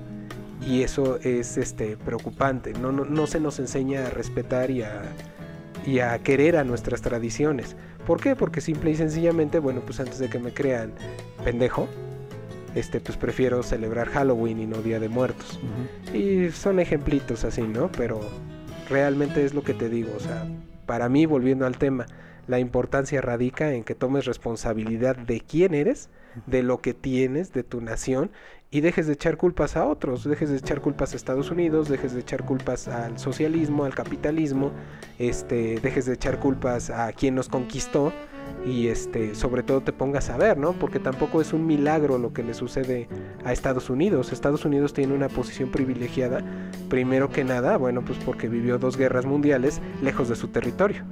Y eso es este, preocupante. No, no, se nos enseña a respetar y a, y a querer a nuestras tradiciones. ¿Por qué? Porque simple y sencillamente, bueno, pues antes de que me crean pendejo, este, pues prefiero celebrar Halloween y no Día de Muertos. Y son ejemplitos así, ¿no? Pero realmente es lo que te digo, o sea, para mí, volviendo al tema, la importancia radica en que tomes responsabilidad de quién eres, de lo que tienes, de tu nación, y dejes de echar culpas a otros, dejes de echar culpas a Estados Unidos, dejes de echar culpas al socialismo, al capitalismo, este, dejes de echar culpas a quien nos conquistó, y este sobre todo te pongas a ver, ¿no? Porque tampoco es un milagro lo que le sucede a Estados Unidos. Estados Unidos tiene una posición privilegiada, primero que nada, bueno, pues porque vivió dos guerras mundiales lejos de su territorio.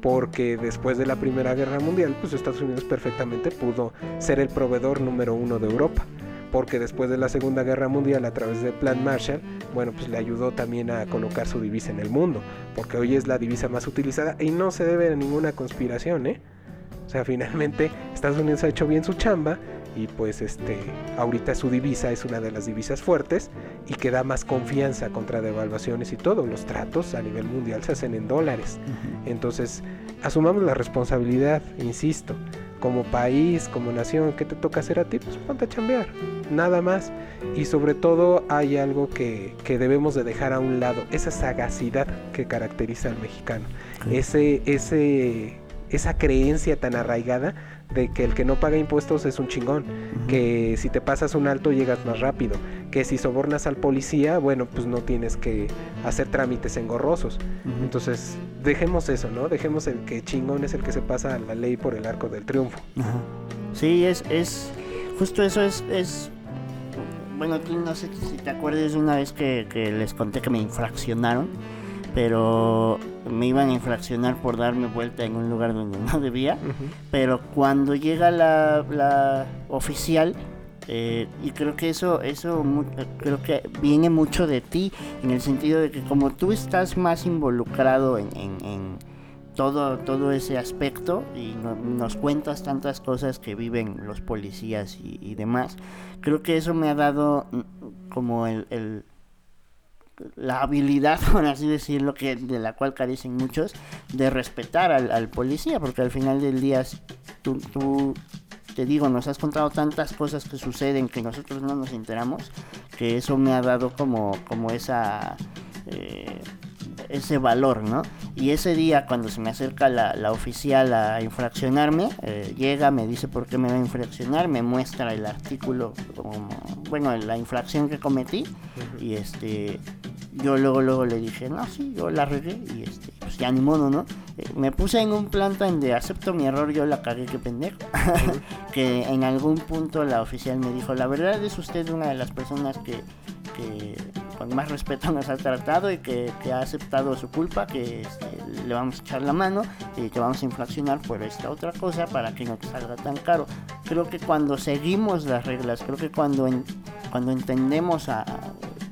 Porque después de la Primera Guerra Mundial, pues Estados Unidos perfectamente pudo ser el proveedor número uno de Europa porque después de la Segunda Guerra Mundial a través del Plan Marshall, bueno, pues le ayudó también a colocar su divisa en el mundo, porque hoy es la divisa más utilizada y no se debe a ninguna conspiración, ¿eh? O sea, finalmente Estados Unidos ha hecho bien su chamba y pues este ahorita su divisa es una de las divisas fuertes y que da más confianza contra devaluaciones y todo. Los tratos a nivel mundial se hacen en dólares. Entonces, asumamos la responsabilidad, insisto, como país, como nación, ¿qué te toca hacer a ti? Pues ponte a chambear, nada más. Y sobre todo hay algo que, que debemos de dejar a un lado, esa sagacidad que caracteriza al mexicano, ese, ese, esa creencia tan arraigada de que el que no paga impuestos es un chingón, que si te pasas un alto llegas más rápido, que si sobornas al policía, bueno, pues no tienes que hacer trámites engorrosos. Entonces, dejemos eso, ¿no? Dejemos el que chingón es el que se pasa la ley por el arco del triunfo. Sí, es, es, justo eso es, es, bueno, tú no sé si te acuerdas de una vez que, que les conté que me infraccionaron pero me iban a infraccionar por darme vuelta en un lugar donde no debía. Pero cuando llega la, la oficial, eh, y creo que eso, eso creo que viene mucho de ti, en el sentido de que como tú estás más involucrado en, en, todo, todo ese aspecto y nos cuentas tantas cosas que viven los policías y, y, demás, creo que eso me ha dado mm, como el la habilidad, por así decirlo, que de la cual carecen muchos, de respetar al, policía, porque al final del día tú, tú, te digo, nos has contado tantas cosas que suceden que nosotros no nos enteramos, que eso me ha dado como, como esa... Eh, ese valor, ¿no? Y ese día cuando se me acerca la, la oficial a infraccionarme, eh, llega, me dice por qué me va a infraccionar, me muestra el artículo, como, bueno, la infracción que cometí, y este, yo luego luego le dije, no, sí, yo la regué y este, pues ya ni modo, ¿no? Eh, me puse en un plan donde acepto mi error, yo la cagué, qué pendejo. que en algún punto la oficial me dijo, la verdad es usted una de las personas que, que con más respeto nos ha tratado y que, que ha aceptado su culpa, que este, le vamos a echar la mano y que vamos a infraccionar por esta otra cosa para que no te salga tan caro. Creo que cuando seguimos las reglas, creo que cuando, cuando entendemos a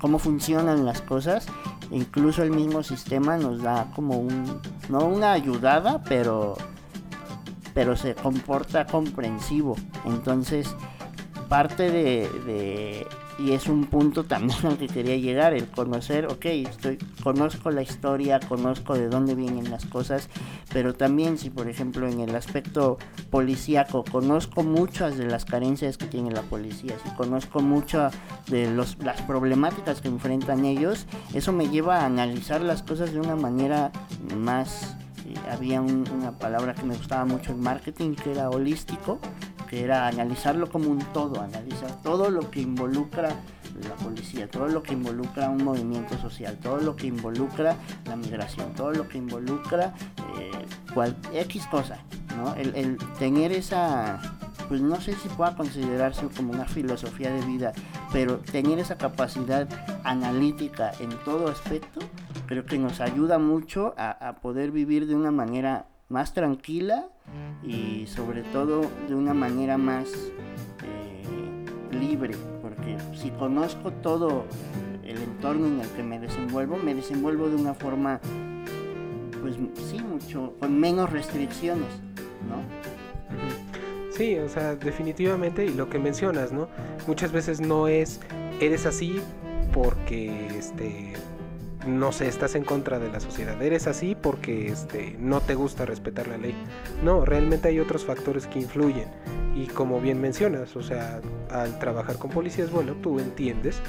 cómo funcionan las cosas, incluso el mismo sistema nos da como un, no una ayudada, pero, pero se comporta comprensivo. Entonces, parte de y es un punto también al que quería llegar, el conocer, ok, estoy, conozco la historia, conozco de dónde vienen las cosas, pero también si por ejemplo en el aspecto policíaco conozco muchas de las carencias que tiene la policía, si conozco muchas de los, las problemáticas que enfrentan ellos, eso me lleva a analizar las cosas de una manera más eh, había una palabra que me gustaba mucho en marketing que era holístico que era analizarlo como un todo, analizar todo lo que involucra la policía, todo lo que involucra un movimiento social, todo lo que involucra la migración, todo lo que involucra eh, cual, X cosa, ¿no? El, tener esa, pues no sé si pueda considerarse como una filosofía de vida, pero tener esa capacidad analítica en todo aspecto, creo que nos ayuda mucho a poder vivir de una manera más tranquila y sobre todo de una manera más eh, libre, porque si conozco todo el entorno en el que me desenvuelvo, me desenvuelvo de una forma, pues sí, mucho, con menos restricciones, ¿no? Sí, o sea, definitivamente, y lo que mencionas, ¿no? Muchas veces no es, eres así porque, este, no sé, estás en contra de la sociedad, eres así porque este, no te gusta respetar la ley. No, realmente hay otros factores que influyen. Y como bien mencionas, o sea, al trabajar con policías, bueno, tú entiendes,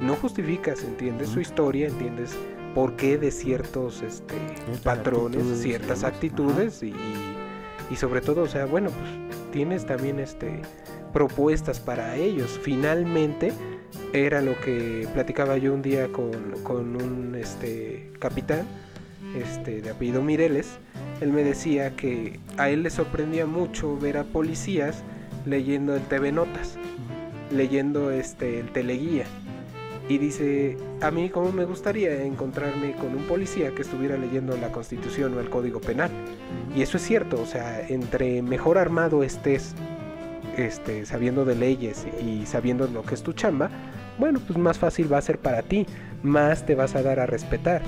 no justificas, entiendes su historia, entiendes por qué de ciertos este, patrones, ciertas actitudes y, y, sobre todo, o sea, bueno, pues tienes también este, propuestas para ellos. Finalmente, era lo que platicaba yo un día con, un este, capitán este, de apellido Mireles. Él me decía que a él le sorprendía mucho ver a policías leyendo el TV Notas, leyendo este, el teleguía. Y dice, a mí como me gustaría encontrarme con un policía que estuviera leyendo la constitución o el código penal. Y eso es cierto, o sea, entre mejor armado estés, este, sabiendo de leyes y sabiendo lo que es tu chamba, bueno, pues más fácil va a ser para ti, más te vas a dar a respetar.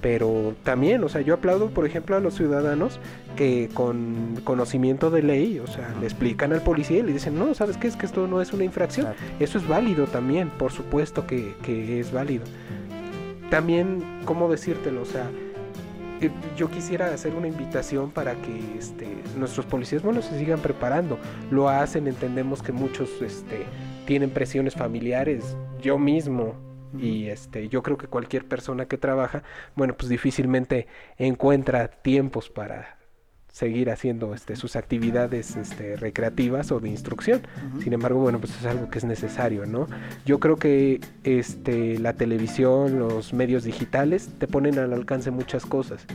Pero también, o sea, yo aplaudo, por ejemplo, a los ciudadanos que con conocimiento de ley, o sea, le explican al policía y le dicen, no, ¿sabes qué? Es que esto no es una infracción. Eso es válido también, por supuesto que, que es válido. También, ¿cómo decírtelo? O sea, yo quisiera hacer una invitación para que este, nuestros policías bueno se sigan preparando. Lo hacen entendemos que muchos este, tienen presiones familiares yo mismo y este yo creo que cualquier persona que trabaja bueno pues difícilmente encuentra tiempos para seguir haciendo este, sus actividades este, recreativas o de instrucción. Sin embargo, bueno, pues es algo que es necesario, ¿no? Yo creo que este, la televisión, los medios digitales te ponen al alcance muchas cosas.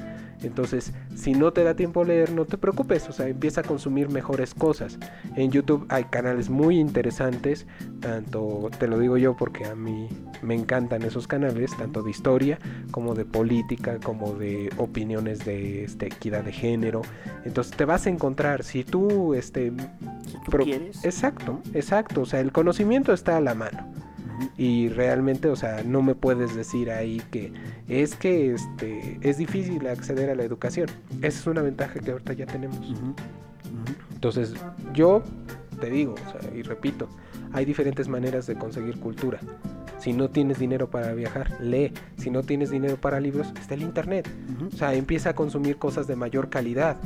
Entonces, si no te da tiempo a leer, no te preocupes, o sea, empieza a consumir mejores cosas. En YouTube hay canales muy interesantes, tanto, te lo digo yo porque a mí me encantan esos canales, tanto de historia como de política, como de opiniones de este, equidad de género. Entonces te vas a encontrar, si tú, este, quieres. Exacto, exacto, o sea, el conocimiento está a la mano y realmente, o sea, no me puedes decir ahí que es que este es difícil acceder a la educación. Esa es una ventaja que ahorita ya tenemos. Entonces, yo te digo, o sea, y repito, hay diferentes maneras de conseguir cultura. Si no tienes dinero para viajar, lee. Si no tienes dinero para libros, está el internet. O sea, empieza a consumir cosas de mayor calidad.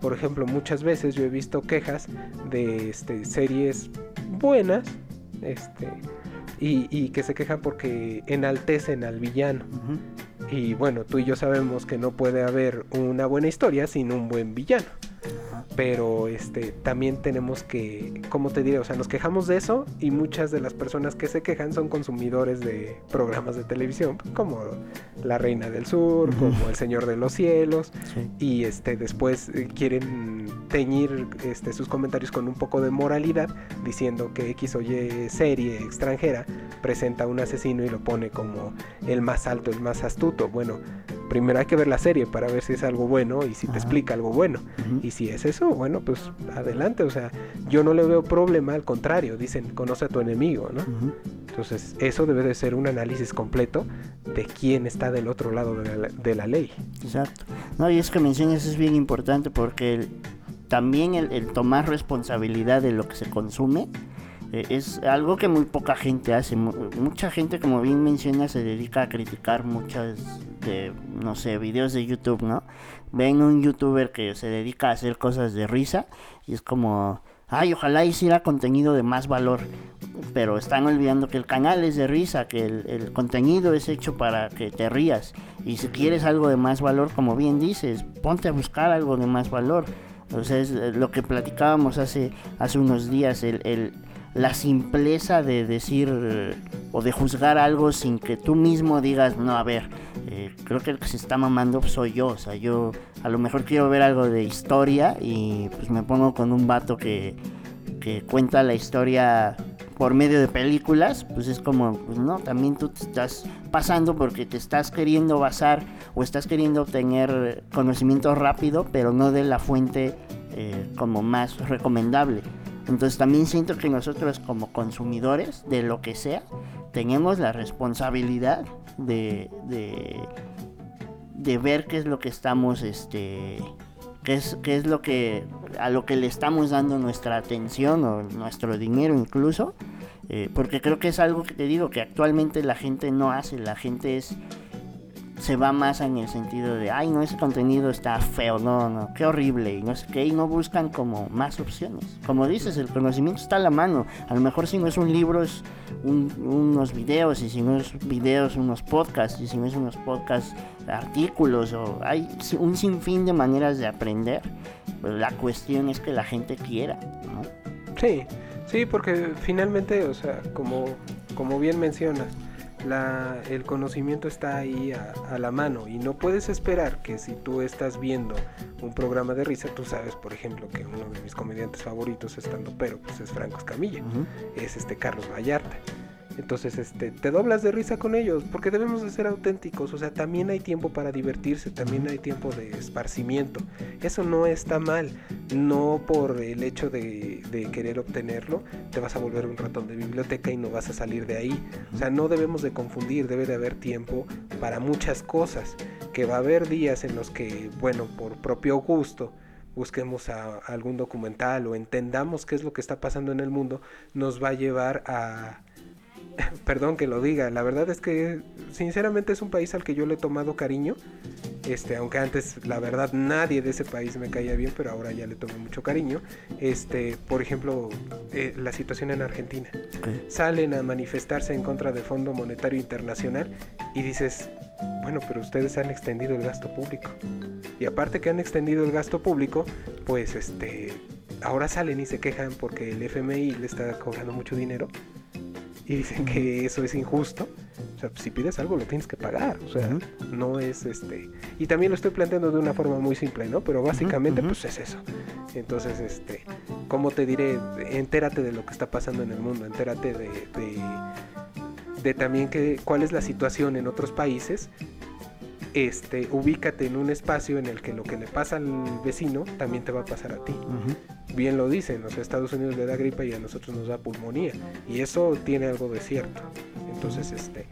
Por ejemplo, muchas veces yo he visto quejas de este, series buenas, este, y, que se quejan porque enaltecen al villano. Y bueno, tú y yo sabemos que no puede haber una buena historia sin un buen villano pero este también tenemos que, ¿cómo te diré? O sea, nos quejamos de eso y muchas de las personas que se quejan son consumidores de programas de televisión, como La Reina del Sur, como El Señor de los Cielos, y este después eh, quieren teñir este, sus comentarios con un poco de moralidad, diciendo que X o Y serie extranjera presenta a un asesino y lo pone como el más alto, el más astuto. Bueno, primero hay que ver la serie para ver si es algo bueno y si te explica algo bueno. Y si es eso, bueno, pues adelante. O sea, yo no le veo problema, al contrario, dicen, conoce a tu enemigo, ¿no? Entonces, eso debe de ser un análisis completo de quién está del otro lado de la, ley. Exacto. No, y es que mencionas es bien importante porque también el, tomar responsabilidad de lo que se consume eh, es algo que muy poca gente hace. Mucha gente, como bien menciona, se dedica a criticar muchas de, no sé, videos de YouTube, ¿no? Ven un youtuber que se dedica a hacer cosas de risa y es como, ay, ojalá hiciera contenido de más valor. Pero están olvidando que el canal es de risa, que el, contenido es hecho para que te rías. Y si quieres algo de más valor, como bien dices, ponte a buscar algo de más valor. O sea, es lo que platicábamos hace, hace unos días, el la simpleza de decir eh, o de juzgar algo sin que tú mismo digas, no, a ver, eh, creo que el que se está mamando soy yo, o sea, yo a lo mejor quiero ver algo de historia y pues me pongo con un vato que, que cuenta la historia por medio de películas, pues es como, pues no, también tú te estás pasando porque te estás queriendo basar o estás queriendo obtener conocimiento rápido, pero no de la fuente eh, como más recomendable. Entonces también siento que nosotros como consumidores de lo que sea, tenemos la responsabilidad de, de, ver qué es lo que estamos, este, qué es, qué es lo que, a lo que le estamos dando nuestra atención o nuestro dinero incluso. Eh, porque creo que es algo que te digo que actualmente la gente no hace, la gente es se va más en el sentido de, ay, no, ese contenido está feo, no, no, qué horrible, y no sé qué, y no buscan como más opciones. Como dices, el conocimiento está a la mano. A lo mejor si no es un libro, es unos videos, y si no es videos, unos podcasts, y si no es unos podcasts, artículos, o hay un sinfín de maneras de aprender. Pero la cuestión es que la gente quiera, ¿no? Sí, sí, porque finalmente, o sea, como, como bien mencionas, la, el conocimiento está ahí a, la mano y no puedes esperar que si tú estás viendo un programa de risa, tú sabes, por ejemplo, que uno de mis comediantes favoritos estando pero pues es Franco Escamilla, es este Carlos Vallarta. Entonces, este, te doblas de risa con ellos, porque debemos de ser auténticos, o sea, también hay tiempo para divertirse, también hay tiempo de esparcimiento. Eso no está mal, no por el hecho de, de querer obtenerlo, te vas a volver un ratón de biblioteca y no vas a salir de ahí. O sea, no debemos de confundir, debe de haber tiempo para muchas cosas, que va a haber días en los que, bueno, por propio gusto, busquemos a, algún documental o entendamos qué es lo que está pasando en el mundo, nos va a llevar a, perdón que lo diga, la verdad es que sinceramente es un país al que yo le he tomado cariño. Este, aunque antes la verdad nadie de ese país me caía bien, pero ahora ya le tomo mucho cariño. Este, por ejemplo, eh, la situación en Argentina. Salen a manifestarse en contra del Fondo Monetario Internacional y dices, bueno, pero ustedes han extendido el gasto público. Y aparte que han extendido el gasto público, pues este ahora salen y se quejan porque el FMI le está cobrando mucho dinero y dicen que eso es injusto. O sea, si pides algo lo tienes que pagar. O sea, no es este. Y también lo estoy planteando de una forma muy simple, ¿no? Pero básicamente, pues es eso. Entonces, este, ¿cómo te diré? Entérate de lo que está pasando en el mundo, entérate de, de, de también que, cuál es la situación en otros países este, ubícate en un espacio en el que lo que le pasa al vecino también te va a pasar a ti. Bien lo dicen, o sea, Estados Unidos le da gripa y a nosotros nos da pulmonía. Y eso tiene algo de cierto. Entonces, este,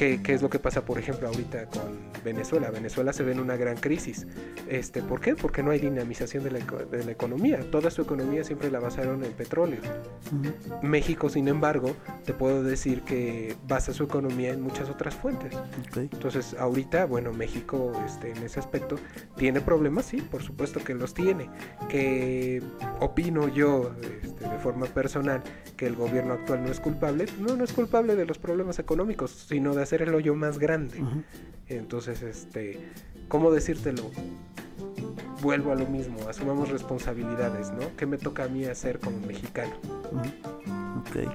¿Qué, es lo que pasa, por ejemplo, ahorita con Venezuela? Venezuela se ve en una gran crisis. Este, ¿Por qué? Porque no hay dinamización de la, de la economía. Toda su economía siempre la basaron en petróleo. México, sin embargo, te puedo decir que basa su economía en muchas otras fuentes. Entonces, ahorita, bueno, México este, en ese aspecto tiene problemas, sí, por supuesto que los tiene. Que opino yo, este, de forma personal, que el gobierno actual no es culpable. No, no es culpable de los problemas económicos, sino de hacer el hoyo más grande. Entonces, este, ¿cómo decírtelo? Vuelvo a lo mismo, asumamos responsabilidades, ¿no? ¿Qué me toca a mí hacer como mexicano? Ok.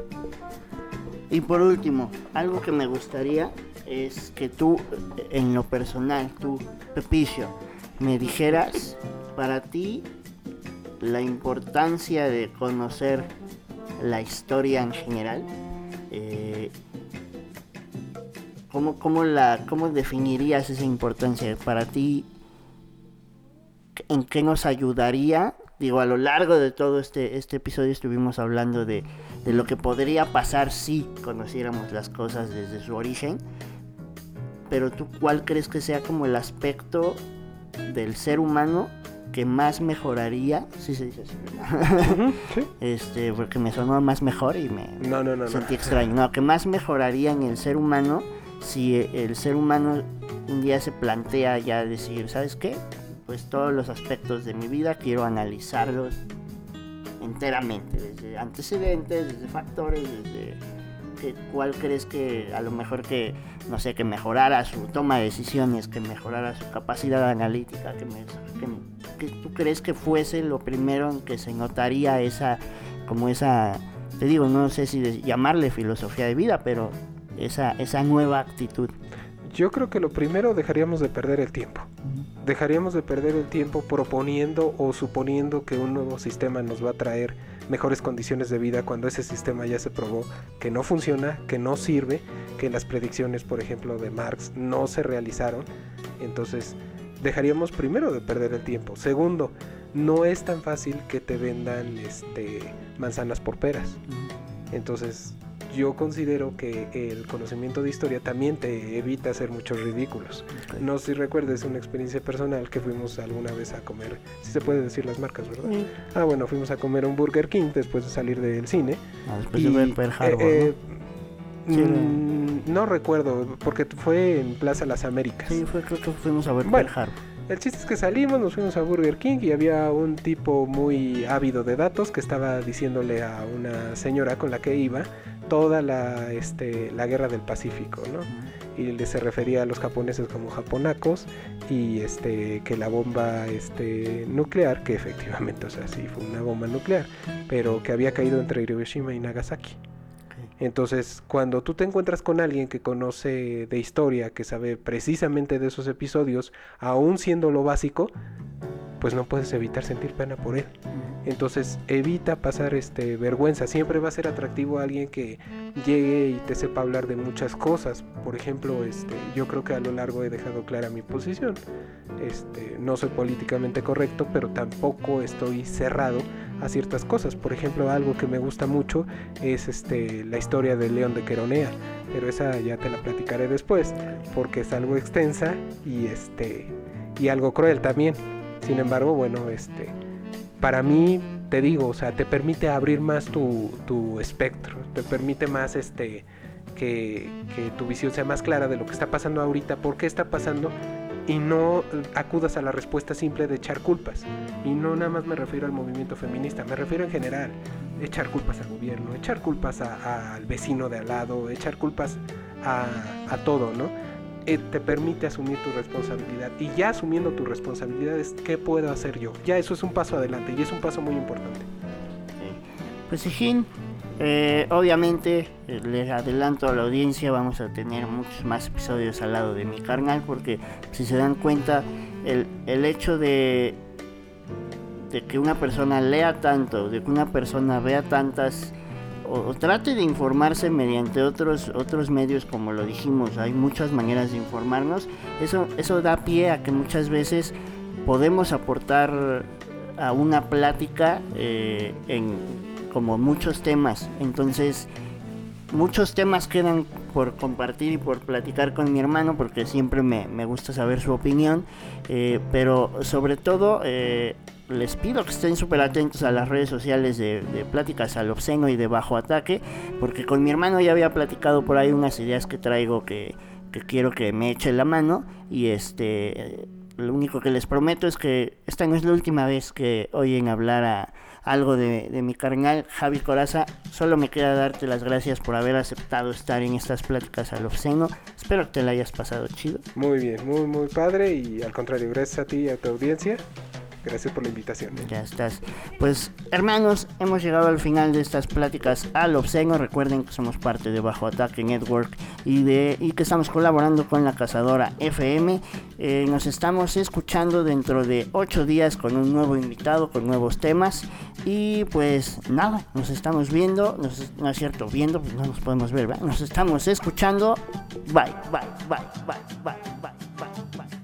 Y por último, algo que me gustaría es que tú, en lo personal, tú, Pepicio, me dijeras para ti la importancia de conocer la historia en general. Eh, ¿Cómo, la, ¿Cómo definirías esa importancia para ti? ¿En qué nos ayudaría? Digo, a lo largo de todo este, este episodio estuvimos hablando de, de lo que podría pasar si conociéramos las cosas desde su origen. Pero tú, ¿cuál crees que sea como el aspecto del ser humano que más mejoraría, sí se dice así, Este, porque me sonó más mejor y me sentí extraño. No, que más mejoraría en el ser humano si el ser humano un día se plantea ya decir, ¿sabes qué? Pues todos los aspectos de mi vida quiero analizarlos enteramente, desde antecedentes, desde factores, desde cuál crees que a lo mejor que, no sé, que mejorara su toma de decisiones, que mejorara su capacidad analítica, que, que, tú crees que fuese lo primero en que se notaría esa, como esa, te digo, no sé si llamarle filosofía de vida, pero esa, esa nueva actitud? Yo creo que lo primero dejaríamos de perder el tiempo. Dejaríamos de perder el tiempo proponiendo o suponiendo que un nuevo sistema nos va a traer mejores condiciones de vida cuando ese sistema ya se probó que no funciona, que no sirve, que las predicciones, por ejemplo, de Marx no se realizaron. Entonces, dejaríamos primero de perder el tiempo. Segundo, no es tan fácil que te vendan este manzanas por peras. Entonces, yo considero que el conocimiento de historia también te evita hacer muchos ridículos. No sé si recuerdes una experiencia personal que fuimos alguna vez a comer, si se puede decir las marcas, ¿verdad? Ah, bueno, fuimos a comer un Burger King después de salir del cine. Ah, después de ver Pearl Harbor, eh, ¿no? Mm, no recuerdo, porque fue en Plaza Las Américas. Sí, fue, creo que fuimos a ver Pearl Harbor. El chiste es que salimos, nos fuimos a Burger King y había un tipo muy ávido de datos que estaba diciéndole a una señora con la que iba toda la, este, la guerra del Pacífico, ¿no? Y se refería a los japoneses como japonacos y este, que la bomba este, nuclear, que efectivamente, o sea, sí fue una bomba nuclear, pero que había caído entre Hiroshima y Nagasaki. Entonces, cuando tú te encuentras con alguien que conoce de historia, que sabe precisamente de esos episodios, aún siendo lo básico, pues no puedes evitar sentir pena por él. Entonces evita pasar este vergüenza. Siempre va a ser atractivo a alguien que llegue y te sepa hablar de muchas cosas. Por ejemplo, este, yo creo que a lo largo he dejado clara mi posición. Este, no soy políticamente correcto, pero tampoco estoy cerrado a ciertas cosas. Por ejemplo, algo que me gusta mucho es este, la historia de León de Queronea, pero esa ya te la platicaré después, porque es algo extensa y, este, y algo cruel también. Sin embargo, bueno, este, para mí, te digo, o sea, te permite abrir más tu, tu espectro, te permite más este, que, que tu visión sea más clara de lo que está pasando ahorita, por qué está pasando y no acudas a la respuesta simple de echar culpas. Y no nada más me refiero al movimiento feminista, me refiero en general. Echar culpas al gobierno, echar culpas al vecino de al lado, echar culpas a, a todo, ¿no? Eh, te permite asumir tu responsabilidad. Y ya asumiendo tu responsabilidad es qué puedo hacer yo. Ya eso es un paso adelante y es un paso muy importante. Pues Sijin, eh, obviamente eh, les adelanto a la audiencia, vamos a tener muchos más episodios al lado de mi carnal porque si se dan cuenta el, el hecho de, de que una persona lea tanto, de que una persona vea tantas o, trate de informarse mediante otros otros medios como lo dijimos hay muchas maneras de informarnos. Eso eso da pie a que muchas veces podemos aportar a una plática eh, en como muchos temas. Entonces muchos temas quedan por compartir y por platicar con mi hermano porque siempre me, me gusta saber su opinión. Eh, pero sobre todo eh, les pido que estén súper atentos a las redes sociales de, Pláticas al Obsceno y de Bajo Ataque, porque con mi hermano ya había platicado por ahí unas ideas que traigo que, quiero que me eche la mano. Y este, lo único que les prometo es que esta no es la última vez que oyen hablar a algo de, de mi carnal Javi Coraza. Solo me queda darte las gracias por haber aceptado estar en estas Pláticas al Obsceno. Espero que te la hayas pasado chido. Muy bien, muy, muy padre. Y al contrario, gracias a ti y a tu audiencia. Gracias por la invitación. ¿eh? Ya estás. Pues hermanos, hemos llegado al final de estas pláticas al obsceno. Recuerden que somos parte de Bajo Ataque Network y, de, y que estamos colaborando con la cazadora FM. Eh, nos estamos escuchando dentro de 8 días con un nuevo invitado, con nuevos temas. Y pues nada, nos estamos viendo. no es cierto, viendo, pues no nos podemos ver, ¿verdad? Nos estamos escuchando. Bye, bye, bye, bye, bye, bye.